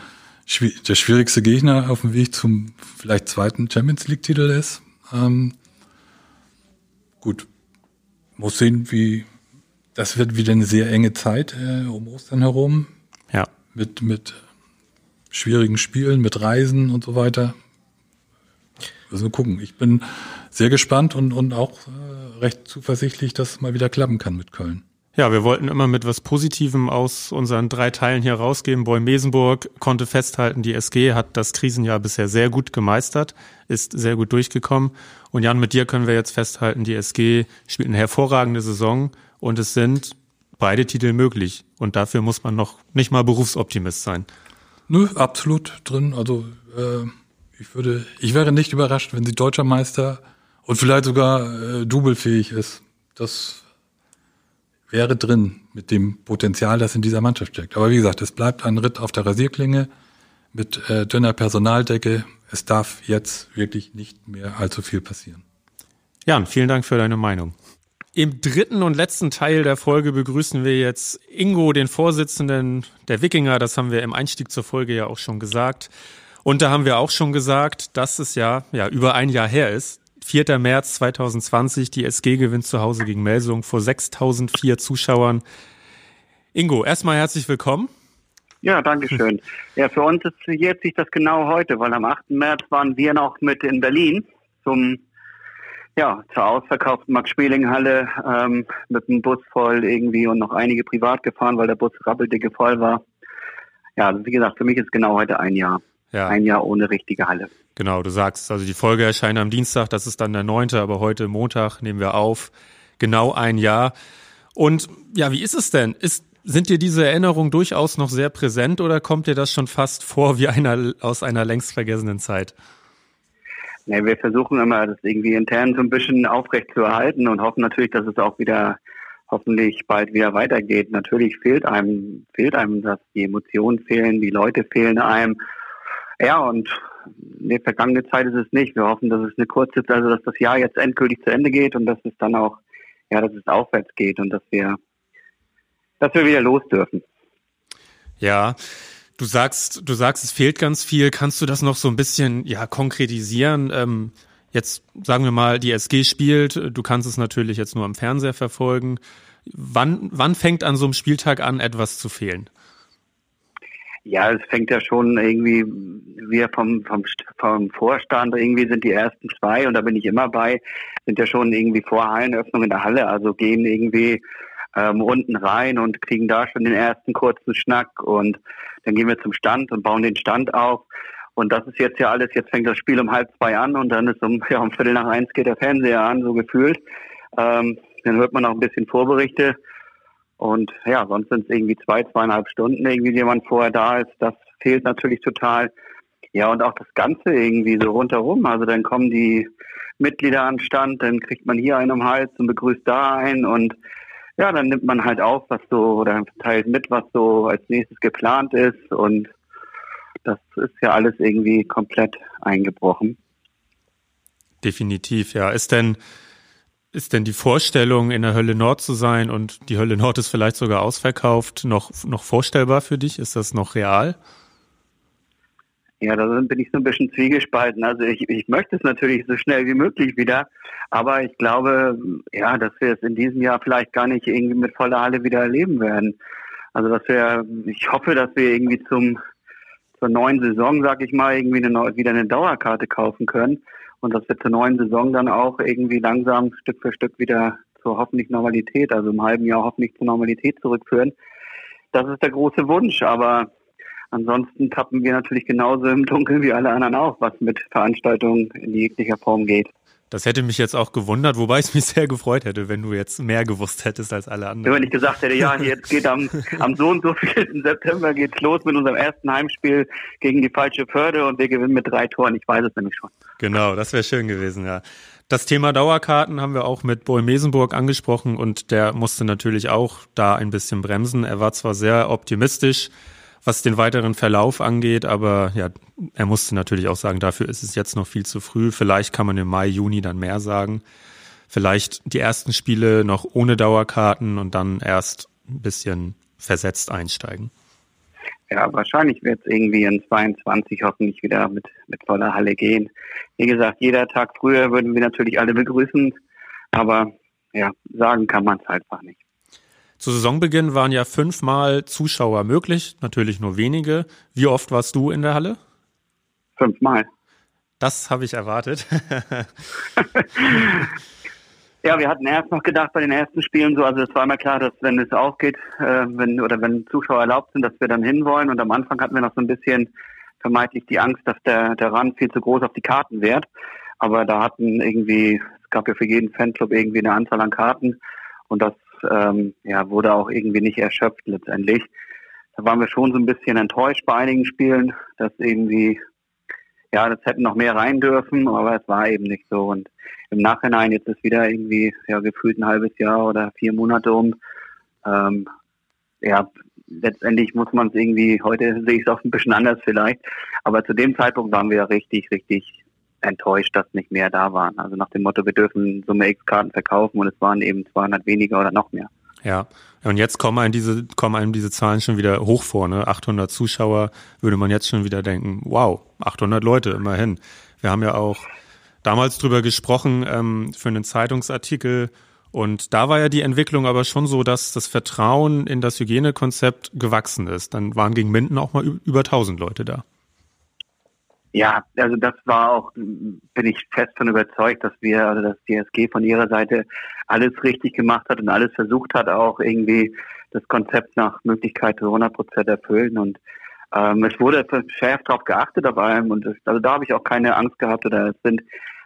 der schwierigste Gegner auf dem Weg zum vielleicht zweiten Champions League-Titel ist. Ähm, gut, muss sehen, wie das wird wieder eine sehr enge Zeit äh, um Ostern herum. Ja. Mit, mit schwierigen Spielen, mit Reisen und so weiter. Also gucken. Ich bin sehr gespannt und, und auch äh, recht zuversichtlich, dass es mal wieder klappen kann mit Köln. Ja, wir wollten immer mit was Positivem aus unseren drei Teilen hier rausgeben. Boy Mesenburg konnte festhalten, die SG hat das Krisenjahr bisher sehr gut gemeistert, ist sehr gut durchgekommen. Und Jan, mit dir können wir jetzt festhalten, die SG spielt eine hervorragende Saison und es sind beide Titel möglich. Und dafür muss man noch nicht mal Berufsoptimist sein. Nö, absolut drin. Also äh, ich würde, ich wäre nicht überrascht, wenn sie deutscher Meister und vielleicht sogar äh, doublefähig ist. Das wäre drin mit dem Potenzial, das in dieser Mannschaft steckt. Aber wie gesagt, es bleibt ein Ritt auf der Rasierklinge mit äh, dünner Personaldecke. Es darf jetzt wirklich nicht mehr allzu viel passieren. Jan, vielen Dank für deine Meinung. Im dritten und letzten Teil der Folge begrüßen wir jetzt Ingo, den Vorsitzenden der Wikinger. Das haben wir im Einstieg zur Folge ja auch schon gesagt. Und da haben wir auch schon gesagt, dass es ja, ja über ein Jahr her ist. 4. März 2020, die SG gewinnt zu Hause gegen Melsung vor 6004 Zuschauern. Ingo, erstmal herzlich willkommen. Ja, danke schön. Ja, für uns ist jetzt sich das genau heute, weil am 8. März waren wir noch mit in Berlin zum ja, zur ausverkauften Max-Schmeling-Halle ähm, mit einem Bus voll irgendwie und noch einige privat gefahren, weil der Bus rappeldicke voll war. Ja, also wie gesagt, für mich ist genau heute ein Jahr. Ja. Ein Jahr ohne richtige Halle. Genau, du sagst, also die Folge erscheint am Dienstag, das ist dann der neunte, aber heute Montag nehmen wir auf. Genau ein Jahr. Und ja, wie ist es denn? Ist, sind dir diese Erinnerungen durchaus noch sehr präsent oder kommt dir das schon fast vor wie einer aus einer längst vergessenen Zeit? Ja, wir versuchen immer, das irgendwie intern so ein bisschen aufrecht zu erhalten und hoffen natürlich, dass es auch wieder hoffentlich bald wieder weitergeht. Natürlich fehlt einem, fehlt einem das, die Emotionen fehlen, die Leute fehlen einem. Ja, und in der vergangenen Zeit ist es nicht. Wir hoffen, dass es eine kurze, also dass das Jahr jetzt endgültig zu Ende geht und dass es dann auch, ja, dass es aufwärts geht und dass wir, dass wir wieder los dürfen. Ja, Du sagst, du sagst, es fehlt ganz viel. Kannst du das noch so ein bisschen ja konkretisieren? Ähm, Jetzt sagen wir mal, die SG spielt, du kannst es natürlich jetzt nur am Fernseher verfolgen. Wann, wann fängt an so einem Spieltag an, etwas zu fehlen? Ja, es fängt ja schon irgendwie, wir vom, vom, vom Vorstand, irgendwie sind die ersten zwei und da bin ich immer bei, sind ja schon irgendwie vor Hallenöffnung in der Halle, also gehen irgendwie ähm, unten rein und kriegen da schon den ersten kurzen Schnack und dann gehen wir zum Stand und bauen den Stand auf. Und das ist jetzt ja alles, jetzt fängt das Spiel um halb zwei an und dann ist um, ja, um Viertel nach eins geht der Fernseher an, so gefühlt. Ähm, dann hört man auch ein bisschen Vorberichte und ja, sonst sind es irgendwie zwei, zweieinhalb Stunden irgendwie, jemand vorher da ist. Das fehlt natürlich total. Ja, und auch das Ganze irgendwie so rundherum. Also dann kommen die Mitglieder an Stand, dann kriegt man hier einen den Hals und begrüßt da einen und ja, dann nimmt man halt auf, was so oder teilt mit, was so als nächstes geplant ist und das ist ja alles irgendwie komplett eingebrochen. Definitiv, ja. Ist denn ist denn die Vorstellung, in der Hölle Nord zu sein und die Hölle Nord ist vielleicht sogar ausverkauft, noch, noch vorstellbar für dich? Ist das noch real? Ja, da bin ich so ein bisschen zwiegespalten. Also ich, ich möchte es natürlich so schnell wie möglich wieder, aber ich glaube, ja, dass wir es in diesem Jahr vielleicht gar nicht irgendwie mit voller Halle wieder erleben werden. Also dass wir, ich hoffe, dass wir irgendwie zum zur neuen Saison, sag ich mal, irgendwie eine, wieder eine Dauerkarte kaufen können und dass wir zur neuen Saison dann auch irgendwie langsam Stück für Stück wieder zur hoffentlich Normalität, also im halben Jahr hoffentlich zur Normalität zurückführen. Das ist der große Wunsch, aber ansonsten tappen wir natürlich genauso im Dunkeln wie alle anderen auch, was mit Veranstaltungen in jeglicher Form geht. Das hätte mich jetzt auch gewundert, wobei es mich sehr gefreut hätte, wenn du jetzt mehr gewusst hättest als alle anderen. Wenn ich gesagt hätte, ja, jetzt geht am, am so und so 4. September geht's los mit unserem ersten Heimspiel gegen die falsche Förde und wir gewinnen mit drei Toren. Ich weiß es nämlich schon. Genau, das wäre schön gewesen, ja. Das Thema Dauerkarten haben wir auch mit Boy Mesenburg angesprochen und der musste natürlich auch da ein bisschen bremsen. Er war zwar sehr optimistisch, was den weiteren Verlauf angeht, aber ja, er musste natürlich auch sagen, dafür ist es jetzt noch viel zu früh. Vielleicht kann man im Mai, Juni dann mehr sagen. Vielleicht die ersten Spiele noch ohne Dauerkarten und dann erst ein bisschen versetzt einsteigen. Ja, wahrscheinlich wird es irgendwie in 22 hoffentlich wieder mit, mit voller Halle gehen. Wie gesagt, jeder Tag früher würden wir natürlich alle begrüßen, aber ja, sagen kann man es einfach nicht. Zu Saisonbeginn waren ja fünfmal Zuschauer möglich, natürlich nur wenige. Wie oft warst du in der Halle? Fünfmal. Das habe ich erwartet. ja, wir hatten erst noch gedacht bei den ersten Spielen so, also es war immer klar, dass wenn es aufgeht, äh, wenn oder wenn Zuschauer erlaubt sind, dass wir dann hinwollen. Und am Anfang hatten wir noch so ein bisschen vermeintlich die Angst, dass der, der Rand viel zu groß auf die Karten wird. Aber da hatten irgendwie, es gab ja für jeden Fanclub irgendwie eine Anzahl an Karten und das ähm, ja, wurde auch irgendwie nicht erschöpft letztendlich. Da waren wir schon so ein bisschen enttäuscht bei einigen Spielen, dass irgendwie, ja, das hätten noch mehr rein dürfen, aber es war eben nicht so. Und im Nachhinein, jetzt ist wieder irgendwie, ja, gefühlt ein halbes Jahr oder vier Monate um. Ähm, ja, letztendlich muss man es irgendwie, heute sehe ich es auch ein bisschen anders vielleicht, aber zu dem Zeitpunkt waren wir richtig, richtig enttäuscht, dass nicht mehr da waren. Also nach dem Motto, wir dürfen Summe X Karten verkaufen und es waren eben 200 weniger oder noch mehr. Ja, und jetzt kommen einem diese, kommen einem diese Zahlen schon wieder hoch vor, ne? 800 Zuschauer, würde man jetzt schon wieder denken, wow, 800 Leute, immerhin. Wir haben ja auch damals drüber gesprochen, ähm, für einen Zeitungsartikel, und da war ja die Entwicklung aber schon so, dass das Vertrauen in das Hygienekonzept gewachsen ist. Dann waren gegen Minden auch mal über 1000 Leute da. Ja, also das war auch, bin ich fest von überzeugt, dass wir, also dass die SG von ihrer Seite alles richtig gemacht hat und alles versucht hat, auch irgendwie das Konzept nach Möglichkeit zu 100 Prozent erfüllen und ähm, es wurde verschärft darauf geachtet auf allem und das, also da habe ich auch keine Angst gehabt oder es sind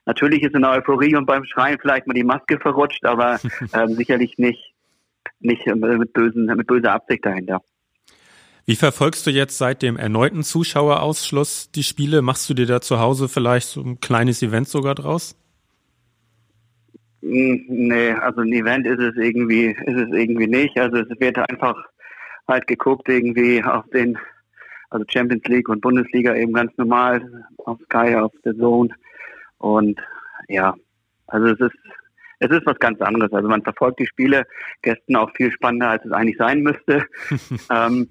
natürlich ist in der Euphorie und beim Schreien vielleicht mal die Maske verrutscht, aber ähm, sicherlich nicht nicht mit bösen mit böser Absicht dahinter. Wie verfolgst du jetzt seit dem erneuten Zuschauerausschluss die Spiele? Machst du dir da zu Hause vielleicht so ein kleines Event sogar draus? Nee, also ein Event ist es irgendwie, ist es irgendwie nicht. Also es wird einfach halt geguckt irgendwie auf den, also Champions League und Bundesliga eben ganz normal auf Sky, auf der Zone. Und ja, also es ist, es ist was ganz anderes. Also man verfolgt die Spiele gestern auch viel spannender, als es eigentlich sein müsste. ähm,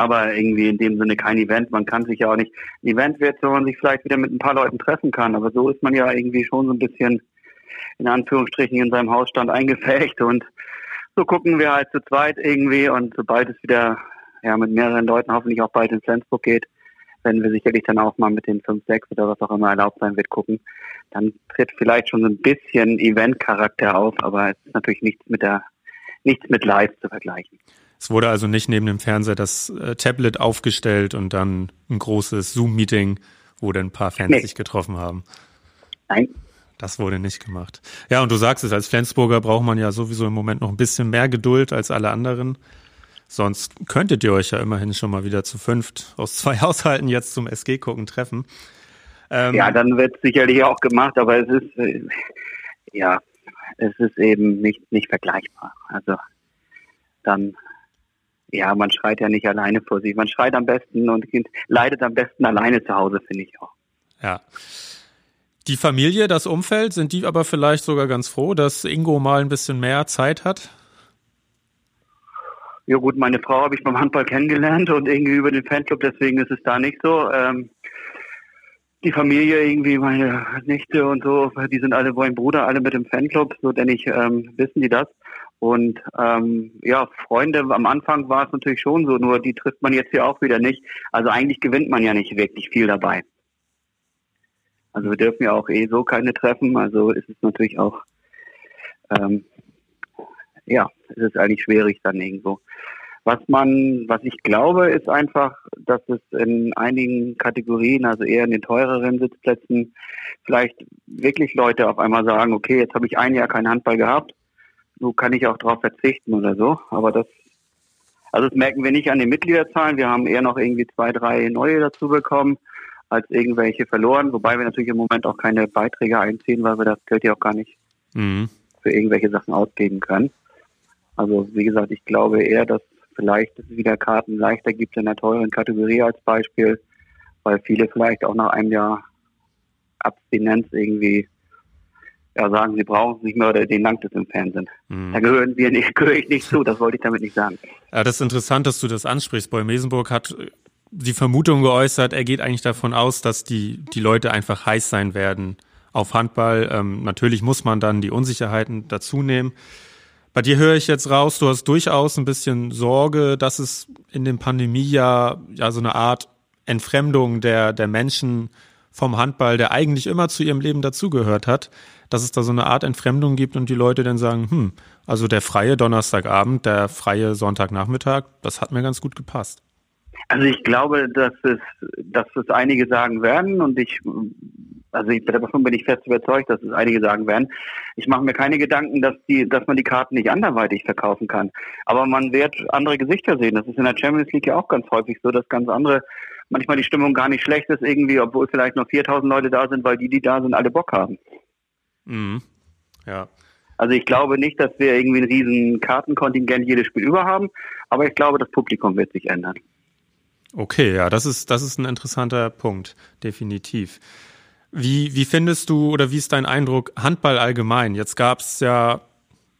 aber irgendwie in dem Sinne kein Event. Man kann sich ja auch nicht, ein Event wird, wo man sich vielleicht wieder mit ein paar Leuten treffen kann, aber so ist man ja irgendwie schon so ein bisschen in Anführungsstrichen in seinem Hausstand eingefecht und so gucken wir halt zu zweit irgendwie und sobald es wieder ja mit mehreren Leuten hoffentlich auch bald in Flensburg geht, werden wir sicherlich dann auch mal mit den 5, 6 oder was auch immer erlaubt sein wird gucken. Dann tritt vielleicht schon so ein bisschen Event-Charakter auf, aber es ist natürlich nichts mit der nichts mit Live zu vergleichen. Es wurde also nicht neben dem Fernseher das äh, Tablet aufgestellt und dann ein großes Zoom-Meeting, wo dann ein paar Fans nee. sich getroffen haben. Nein. Das wurde nicht gemacht. Ja, und du sagst es, als Flensburger braucht man ja sowieso im Moment noch ein bisschen mehr Geduld als alle anderen. Sonst könntet ihr euch ja immerhin schon mal wieder zu fünft aus zwei Haushalten jetzt zum SG gucken treffen. Ähm, ja, dann wird es sicherlich auch gemacht, aber es ist äh, ja, es ist eben nicht nicht vergleichbar. Also dann ja, man schreit ja nicht alleine vor sich. Man schreit am besten und leidet am besten alleine zu Hause, finde ich auch. Ja. Die Familie, das Umfeld, sind die aber vielleicht sogar ganz froh, dass Ingo mal ein bisschen mehr Zeit hat? Ja gut, meine Frau habe ich beim Handball kennengelernt und irgendwie über den Fanclub, deswegen ist es da nicht so. Ähm, die Familie irgendwie, meine Nichte und so, die sind alle, mein Bruder, alle mit dem Fanclub, so denn ich, ähm, wissen die das. Und ähm, ja, Freunde, am Anfang war es natürlich schon so, nur die trifft man jetzt hier auch wieder nicht. Also eigentlich gewinnt man ja nicht wirklich viel dabei. Also wir dürfen ja auch eh so keine treffen, also ist es natürlich auch, ähm, ja, es ist eigentlich schwierig dann irgendwo. Was man, was ich glaube, ist einfach, dass es in einigen Kategorien, also eher in den teureren Sitzplätzen, vielleicht wirklich Leute auf einmal sagen, okay, jetzt habe ich ein Jahr keinen Handball gehabt, so kann ich auch darauf verzichten oder so. Aber das, also das merken wir nicht an den Mitgliederzahlen. Wir haben eher noch irgendwie zwei, drei neue dazu bekommen, als irgendwelche verloren. Wobei wir natürlich im Moment auch keine Beiträge einziehen, weil wir das Geld ja auch gar nicht mhm. für irgendwelche Sachen ausgeben können. Also wie gesagt, ich glaube eher, dass vielleicht es wieder Karten leichter gibt in der teuren Kategorie als Beispiel, weil viele vielleicht auch nach einem Jahr Abstinenz irgendwie ja, sagen, sie brauchen es nicht mehr oder den langt es im Fernsehen. Mhm. Da gehören wir nicht, gehöre ich nicht zu, das wollte ich damit nicht sagen. Ja, das ist interessant, dass du das ansprichst. Boy Mesenburg hat die Vermutung geäußert, er geht eigentlich davon aus, dass die, die Leute einfach heiß sein werden auf Handball. Ähm, natürlich muss man dann die Unsicherheiten dazu nehmen. Bei dir höre ich jetzt raus, du hast durchaus ein bisschen Sorge, dass es in dem Pandemiejahr ja so eine Art Entfremdung der, der Menschen vom Handball, der eigentlich immer zu ihrem Leben dazugehört hat, dass es da so eine Art Entfremdung gibt und die Leute dann sagen, hm, also der freie Donnerstagabend, der freie Sonntagnachmittag, das hat mir ganz gut gepasst. Also ich glaube, dass es, dass es einige sagen werden und ich, also ich, davon bin ich fest überzeugt, dass es einige sagen werden. Ich mache mir keine Gedanken, dass die, dass man die Karten nicht anderweitig verkaufen kann. Aber man wird andere Gesichter sehen. Das ist in der Champions League ja auch ganz häufig so, dass ganz andere manchmal die Stimmung gar nicht schlecht ist irgendwie, obwohl vielleicht noch 4000 Leute da sind, weil die, die da sind, alle Bock haben. Mhm. Ja. Also ich glaube nicht, dass wir irgendwie ein riesen Kartenkontingent jedes Spiel über haben, aber ich glaube, das Publikum wird sich ändern. Okay, ja, das ist, das ist ein interessanter Punkt, definitiv. Wie, wie findest du oder wie ist dein Eindruck Handball allgemein? Jetzt gab es ja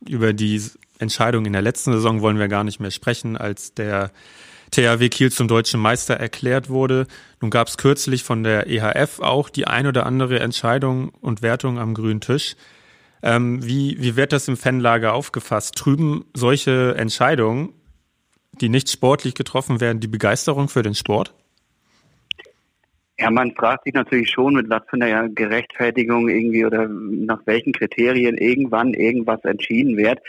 über die Entscheidung in der letzten Saison wollen wir gar nicht mehr sprechen, als der THW Kiel zum deutschen Meister erklärt wurde. Nun gab es kürzlich von der EHF auch die ein oder andere Entscheidung und Wertung am grünen Tisch. Ähm, wie, wie wird das im Fanlager aufgefasst? Trüben solche Entscheidungen, die nicht sportlich getroffen werden, die Begeisterung für den Sport? Ja, man fragt sich natürlich schon, mit was für einer Gerechtfertigung irgendwie oder nach welchen Kriterien irgendwann irgendwas entschieden wird.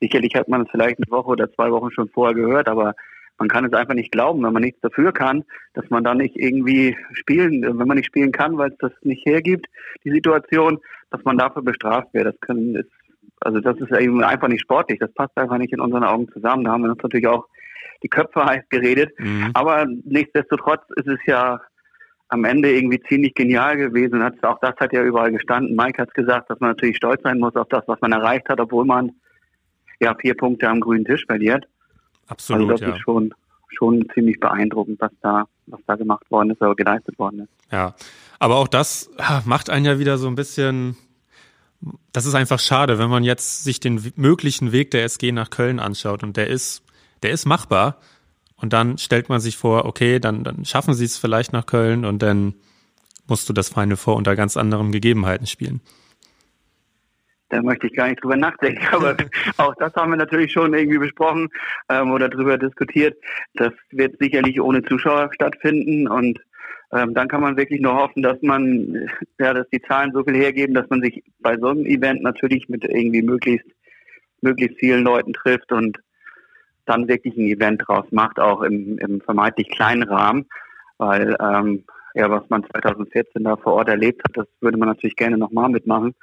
Sicherlich hat man es vielleicht eine Woche oder zwei Wochen schon vorher gehört, aber man kann es einfach nicht glauben, wenn man nichts dafür kann, dass man da nicht irgendwie spielen, wenn man nicht spielen kann, weil es das nicht hergibt, die Situation, dass man dafür bestraft wird. Das können, ist, also das ist eben einfach nicht sportlich. Das passt einfach nicht in unseren Augen zusammen. Da haben wir uns natürlich auch die Köpfe heiß geredet. Mhm. Aber nichtsdestotrotz ist es ja am Ende irgendwie ziemlich genial gewesen. Auch das hat ja überall gestanden. Mike hat es gesagt, dass man natürlich stolz sein muss auf das, was man erreicht hat, obwohl man ja vier Punkte am grünen Tisch verliert. Absolut. Also das ja. ist schon, schon ziemlich beeindruckend, was da, was da gemacht worden ist oder geleistet worden ist. Ja. Aber auch das macht einen ja wieder so ein bisschen, das ist einfach schade, wenn man jetzt sich den möglichen Weg der SG nach Köln anschaut und der ist, der ist machbar. und dann stellt man sich vor, okay, dann, dann schaffen sie es vielleicht nach Köln und dann musst du das Final Four unter ganz anderen Gegebenheiten spielen. Da möchte ich gar nicht drüber nachdenken, aber auch das haben wir natürlich schon irgendwie besprochen ähm, oder drüber diskutiert. Das wird sicherlich ohne Zuschauer stattfinden und ähm, dann kann man wirklich nur hoffen, dass man, ja, dass die Zahlen so viel hergeben, dass man sich bei so einem Event natürlich mit irgendwie möglichst, möglichst vielen Leuten trifft und dann wirklich ein Event draus macht, auch im, im vermeintlich kleinen Rahmen, weil ähm, ja, was man 2014 da vor Ort erlebt hat, das würde man natürlich gerne nochmal mitmachen.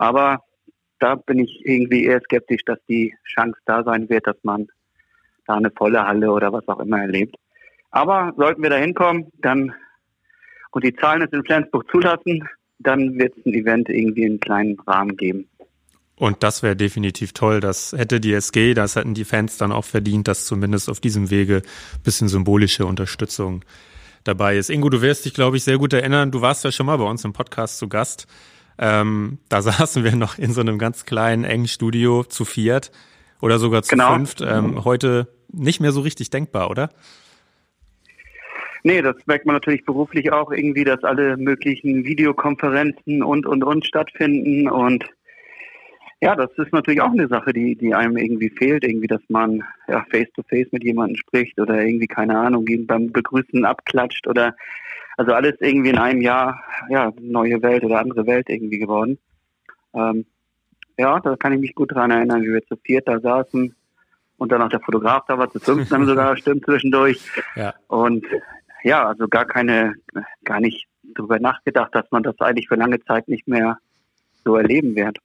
Aber da bin ich irgendwie eher skeptisch, dass die Chance da sein wird, dass man da eine volle Halle oder was auch immer erlebt. Aber sollten wir da hinkommen, dann und die Zahlen es in Flensburg zulassen, dann wird es ein Event irgendwie in kleinen Rahmen geben. Und das wäre definitiv toll. Das hätte die SG, das hätten die Fans dann auch verdient, dass zumindest auf diesem Wege bisschen symbolische Unterstützung dabei ist. Ingo, du wirst dich, glaube ich, sehr gut erinnern. Du warst ja schon mal bei uns im Podcast zu Gast. Ähm, da saßen wir noch in so einem ganz kleinen, engen Studio zu viert oder sogar zu genau. fünft. Ähm, heute nicht mehr so richtig denkbar, oder? Nee, das merkt man natürlich beruflich auch irgendwie, dass alle möglichen Videokonferenzen und, und, und stattfinden und ja, das ist natürlich auch eine Sache, die, die einem irgendwie fehlt, irgendwie, dass man ja face to face mit jemandem spricht oder irgendwie, keine Ahnung, ihn beim Begrüßen abklatscht oder also alles irgendwie in einem Jahr, ja, neue Welt oder andere Welt irgendwie geworden. Ähm, ja, da kann ich mich gut dran erinnern, wie wir zu viert da saßen und dann auch der Fotograf da war, zu fünf haben sogar stimmt zwischendurch. Ja. Und ja, also gar keine, gar nicht darüber nachgedacht, dass man das eigentlich für lange Zeit nicht mehr so erleben wird.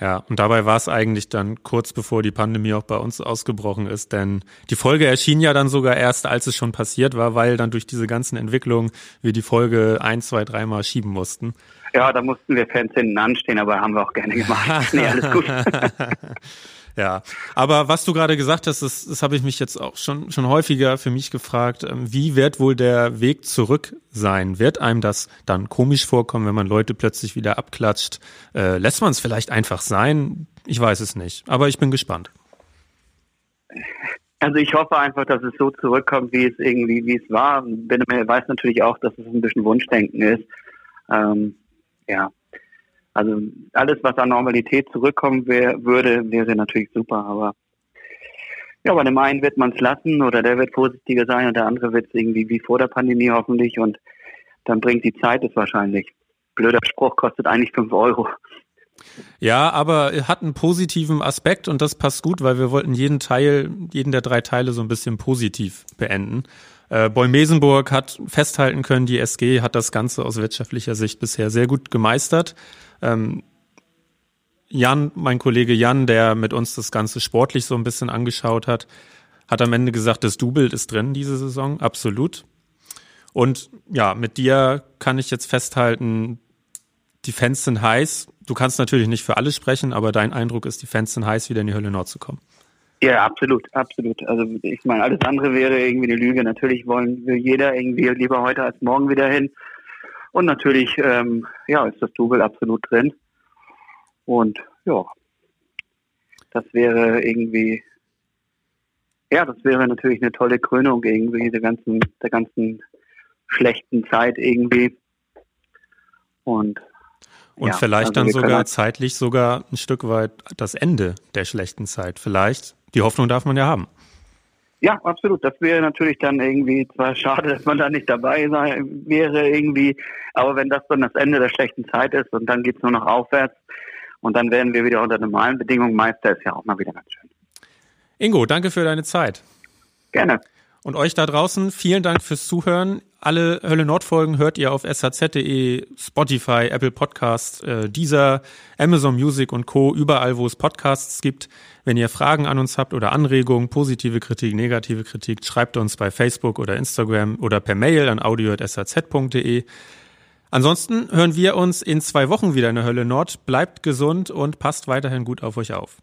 Ja, und dabei war es eigentlich dann kurz bevor die Pandemie auch bei uns ausgebrochen ist, denn die Folge erschien ja dann sogar erst, als es schon passiert war, weil dann durch diese ganzen Entwicklungen wir die Folge ein, zwei, dreimal schieben mussten. Ja, da mussten wir Fans hinten anstehen, aber haben wir auch gerne gemacht. nee, alles gut. Ja, aber was du gerade gesagt hast, das, das habe ich mich jetzt auch schon, schon häufiger für mich gefragt. Ähm, wie wird wohl der Weg zurück sein? Wird einem das dann komisch vorkommen, wenn man Leute plötzlich wieder abklatscht? Äh, lässt man es vielleicht einfach sein? Ich weiß es nicht, aber ich bin gespannt. Also ich hoffe einfach, dass es so zurückkommt, wie es irgendwie, wie es war. Bin weiß natürlich auch, dass es ein bisschen Wunschdenken ist. Ähm, ja, also alles, was an Normalität zurückkommen wär, würde, wäre natürlich super. Aber ja, bei dem einen wird man es lassen oder der wird vorsichtiger sein und der andere wird es irgendwie wie vor der Pandemie hoffentlich und dann bringt die Zeit es wahrscheinlich. Blöder Spruch kostet eigentlich fünf Euro. Ja, aber hat einen positiven Aspekt und das passt gut, weil wir wollten jeden Teil, jeden der drei Teile so ein bisschen positiv beenden. Äh, Boy-Mesenburg hat festhalten können, die SG hat das Ganze aus wirtschaftlicher Sicht bisher sehr gut gemeistert. Ähm, Jan, mein Kollege Jan, der mit uns das Ganze sportlich so ein bisschen angeschaut hat, hat am Ende gesagt, das Double ist drin diese Saison, absolut. Und ja, mit dir kann ich jetzt festhalten, die Fans sind heiß. Du kannst natürlich nicht für alle sprechen, aber dein Eindruck ist, die Fans sind heiß, wieder in die Hölle Nord zu kommen. Ja, absolut, absolut. Also ich meine, alles andere wäre irgendwie eine Lüge. Natürlich wollen wir jeder irgendwie lieber heute als morgen wieder hin. Und natürlich, ähm, ja, ist das Double absolut drin. Und ja, das wäre irgendwie, ja, das wäre natürlich eine tolle Krönung irgendwie der ganzen, der ganzen schlechten Zeit irgendwie. Und und ja, vielleicht also dann sogar zeitlich sogar ein Stück weit das Ende der schlechten Zeit. Vielleicht. Die Hoffnung darf man ja haben. Ja, absolut. Das wäre natürlich dann irgendwie zwar schade, dass man da nicht dabei sein wäre irgendwie, aber wenn das dann das Ende der schlechten Zeit ist und dann geht's nur noch aufwärts und dann werden wir wieder unter normalen Bedingungen Meister, ist ja auch mal wieder ganz schön. Ingo, danke für deine Zeit. Gerne. Und euch da draußen, vielen Dank fürs Zuhören. Alle Hölle Nord Folgen hört ihr auf shz.de, Spotify, Apple Podcasts, äh, dieser Amazon Music und Co. Überall, wo es Podcasts gibt. Wenn ihr Fragen an uns habt oder Anregungen, positive Kritik, negative Kritik, schreibt uns bei Facebook oder Instagram oder per Mail an audio.shz.de. Ansonsten hören wir uns in zwei Wochen wieder in der Hölle Nord. Bleibt gesund und passt weiterhin gut auf euch auf.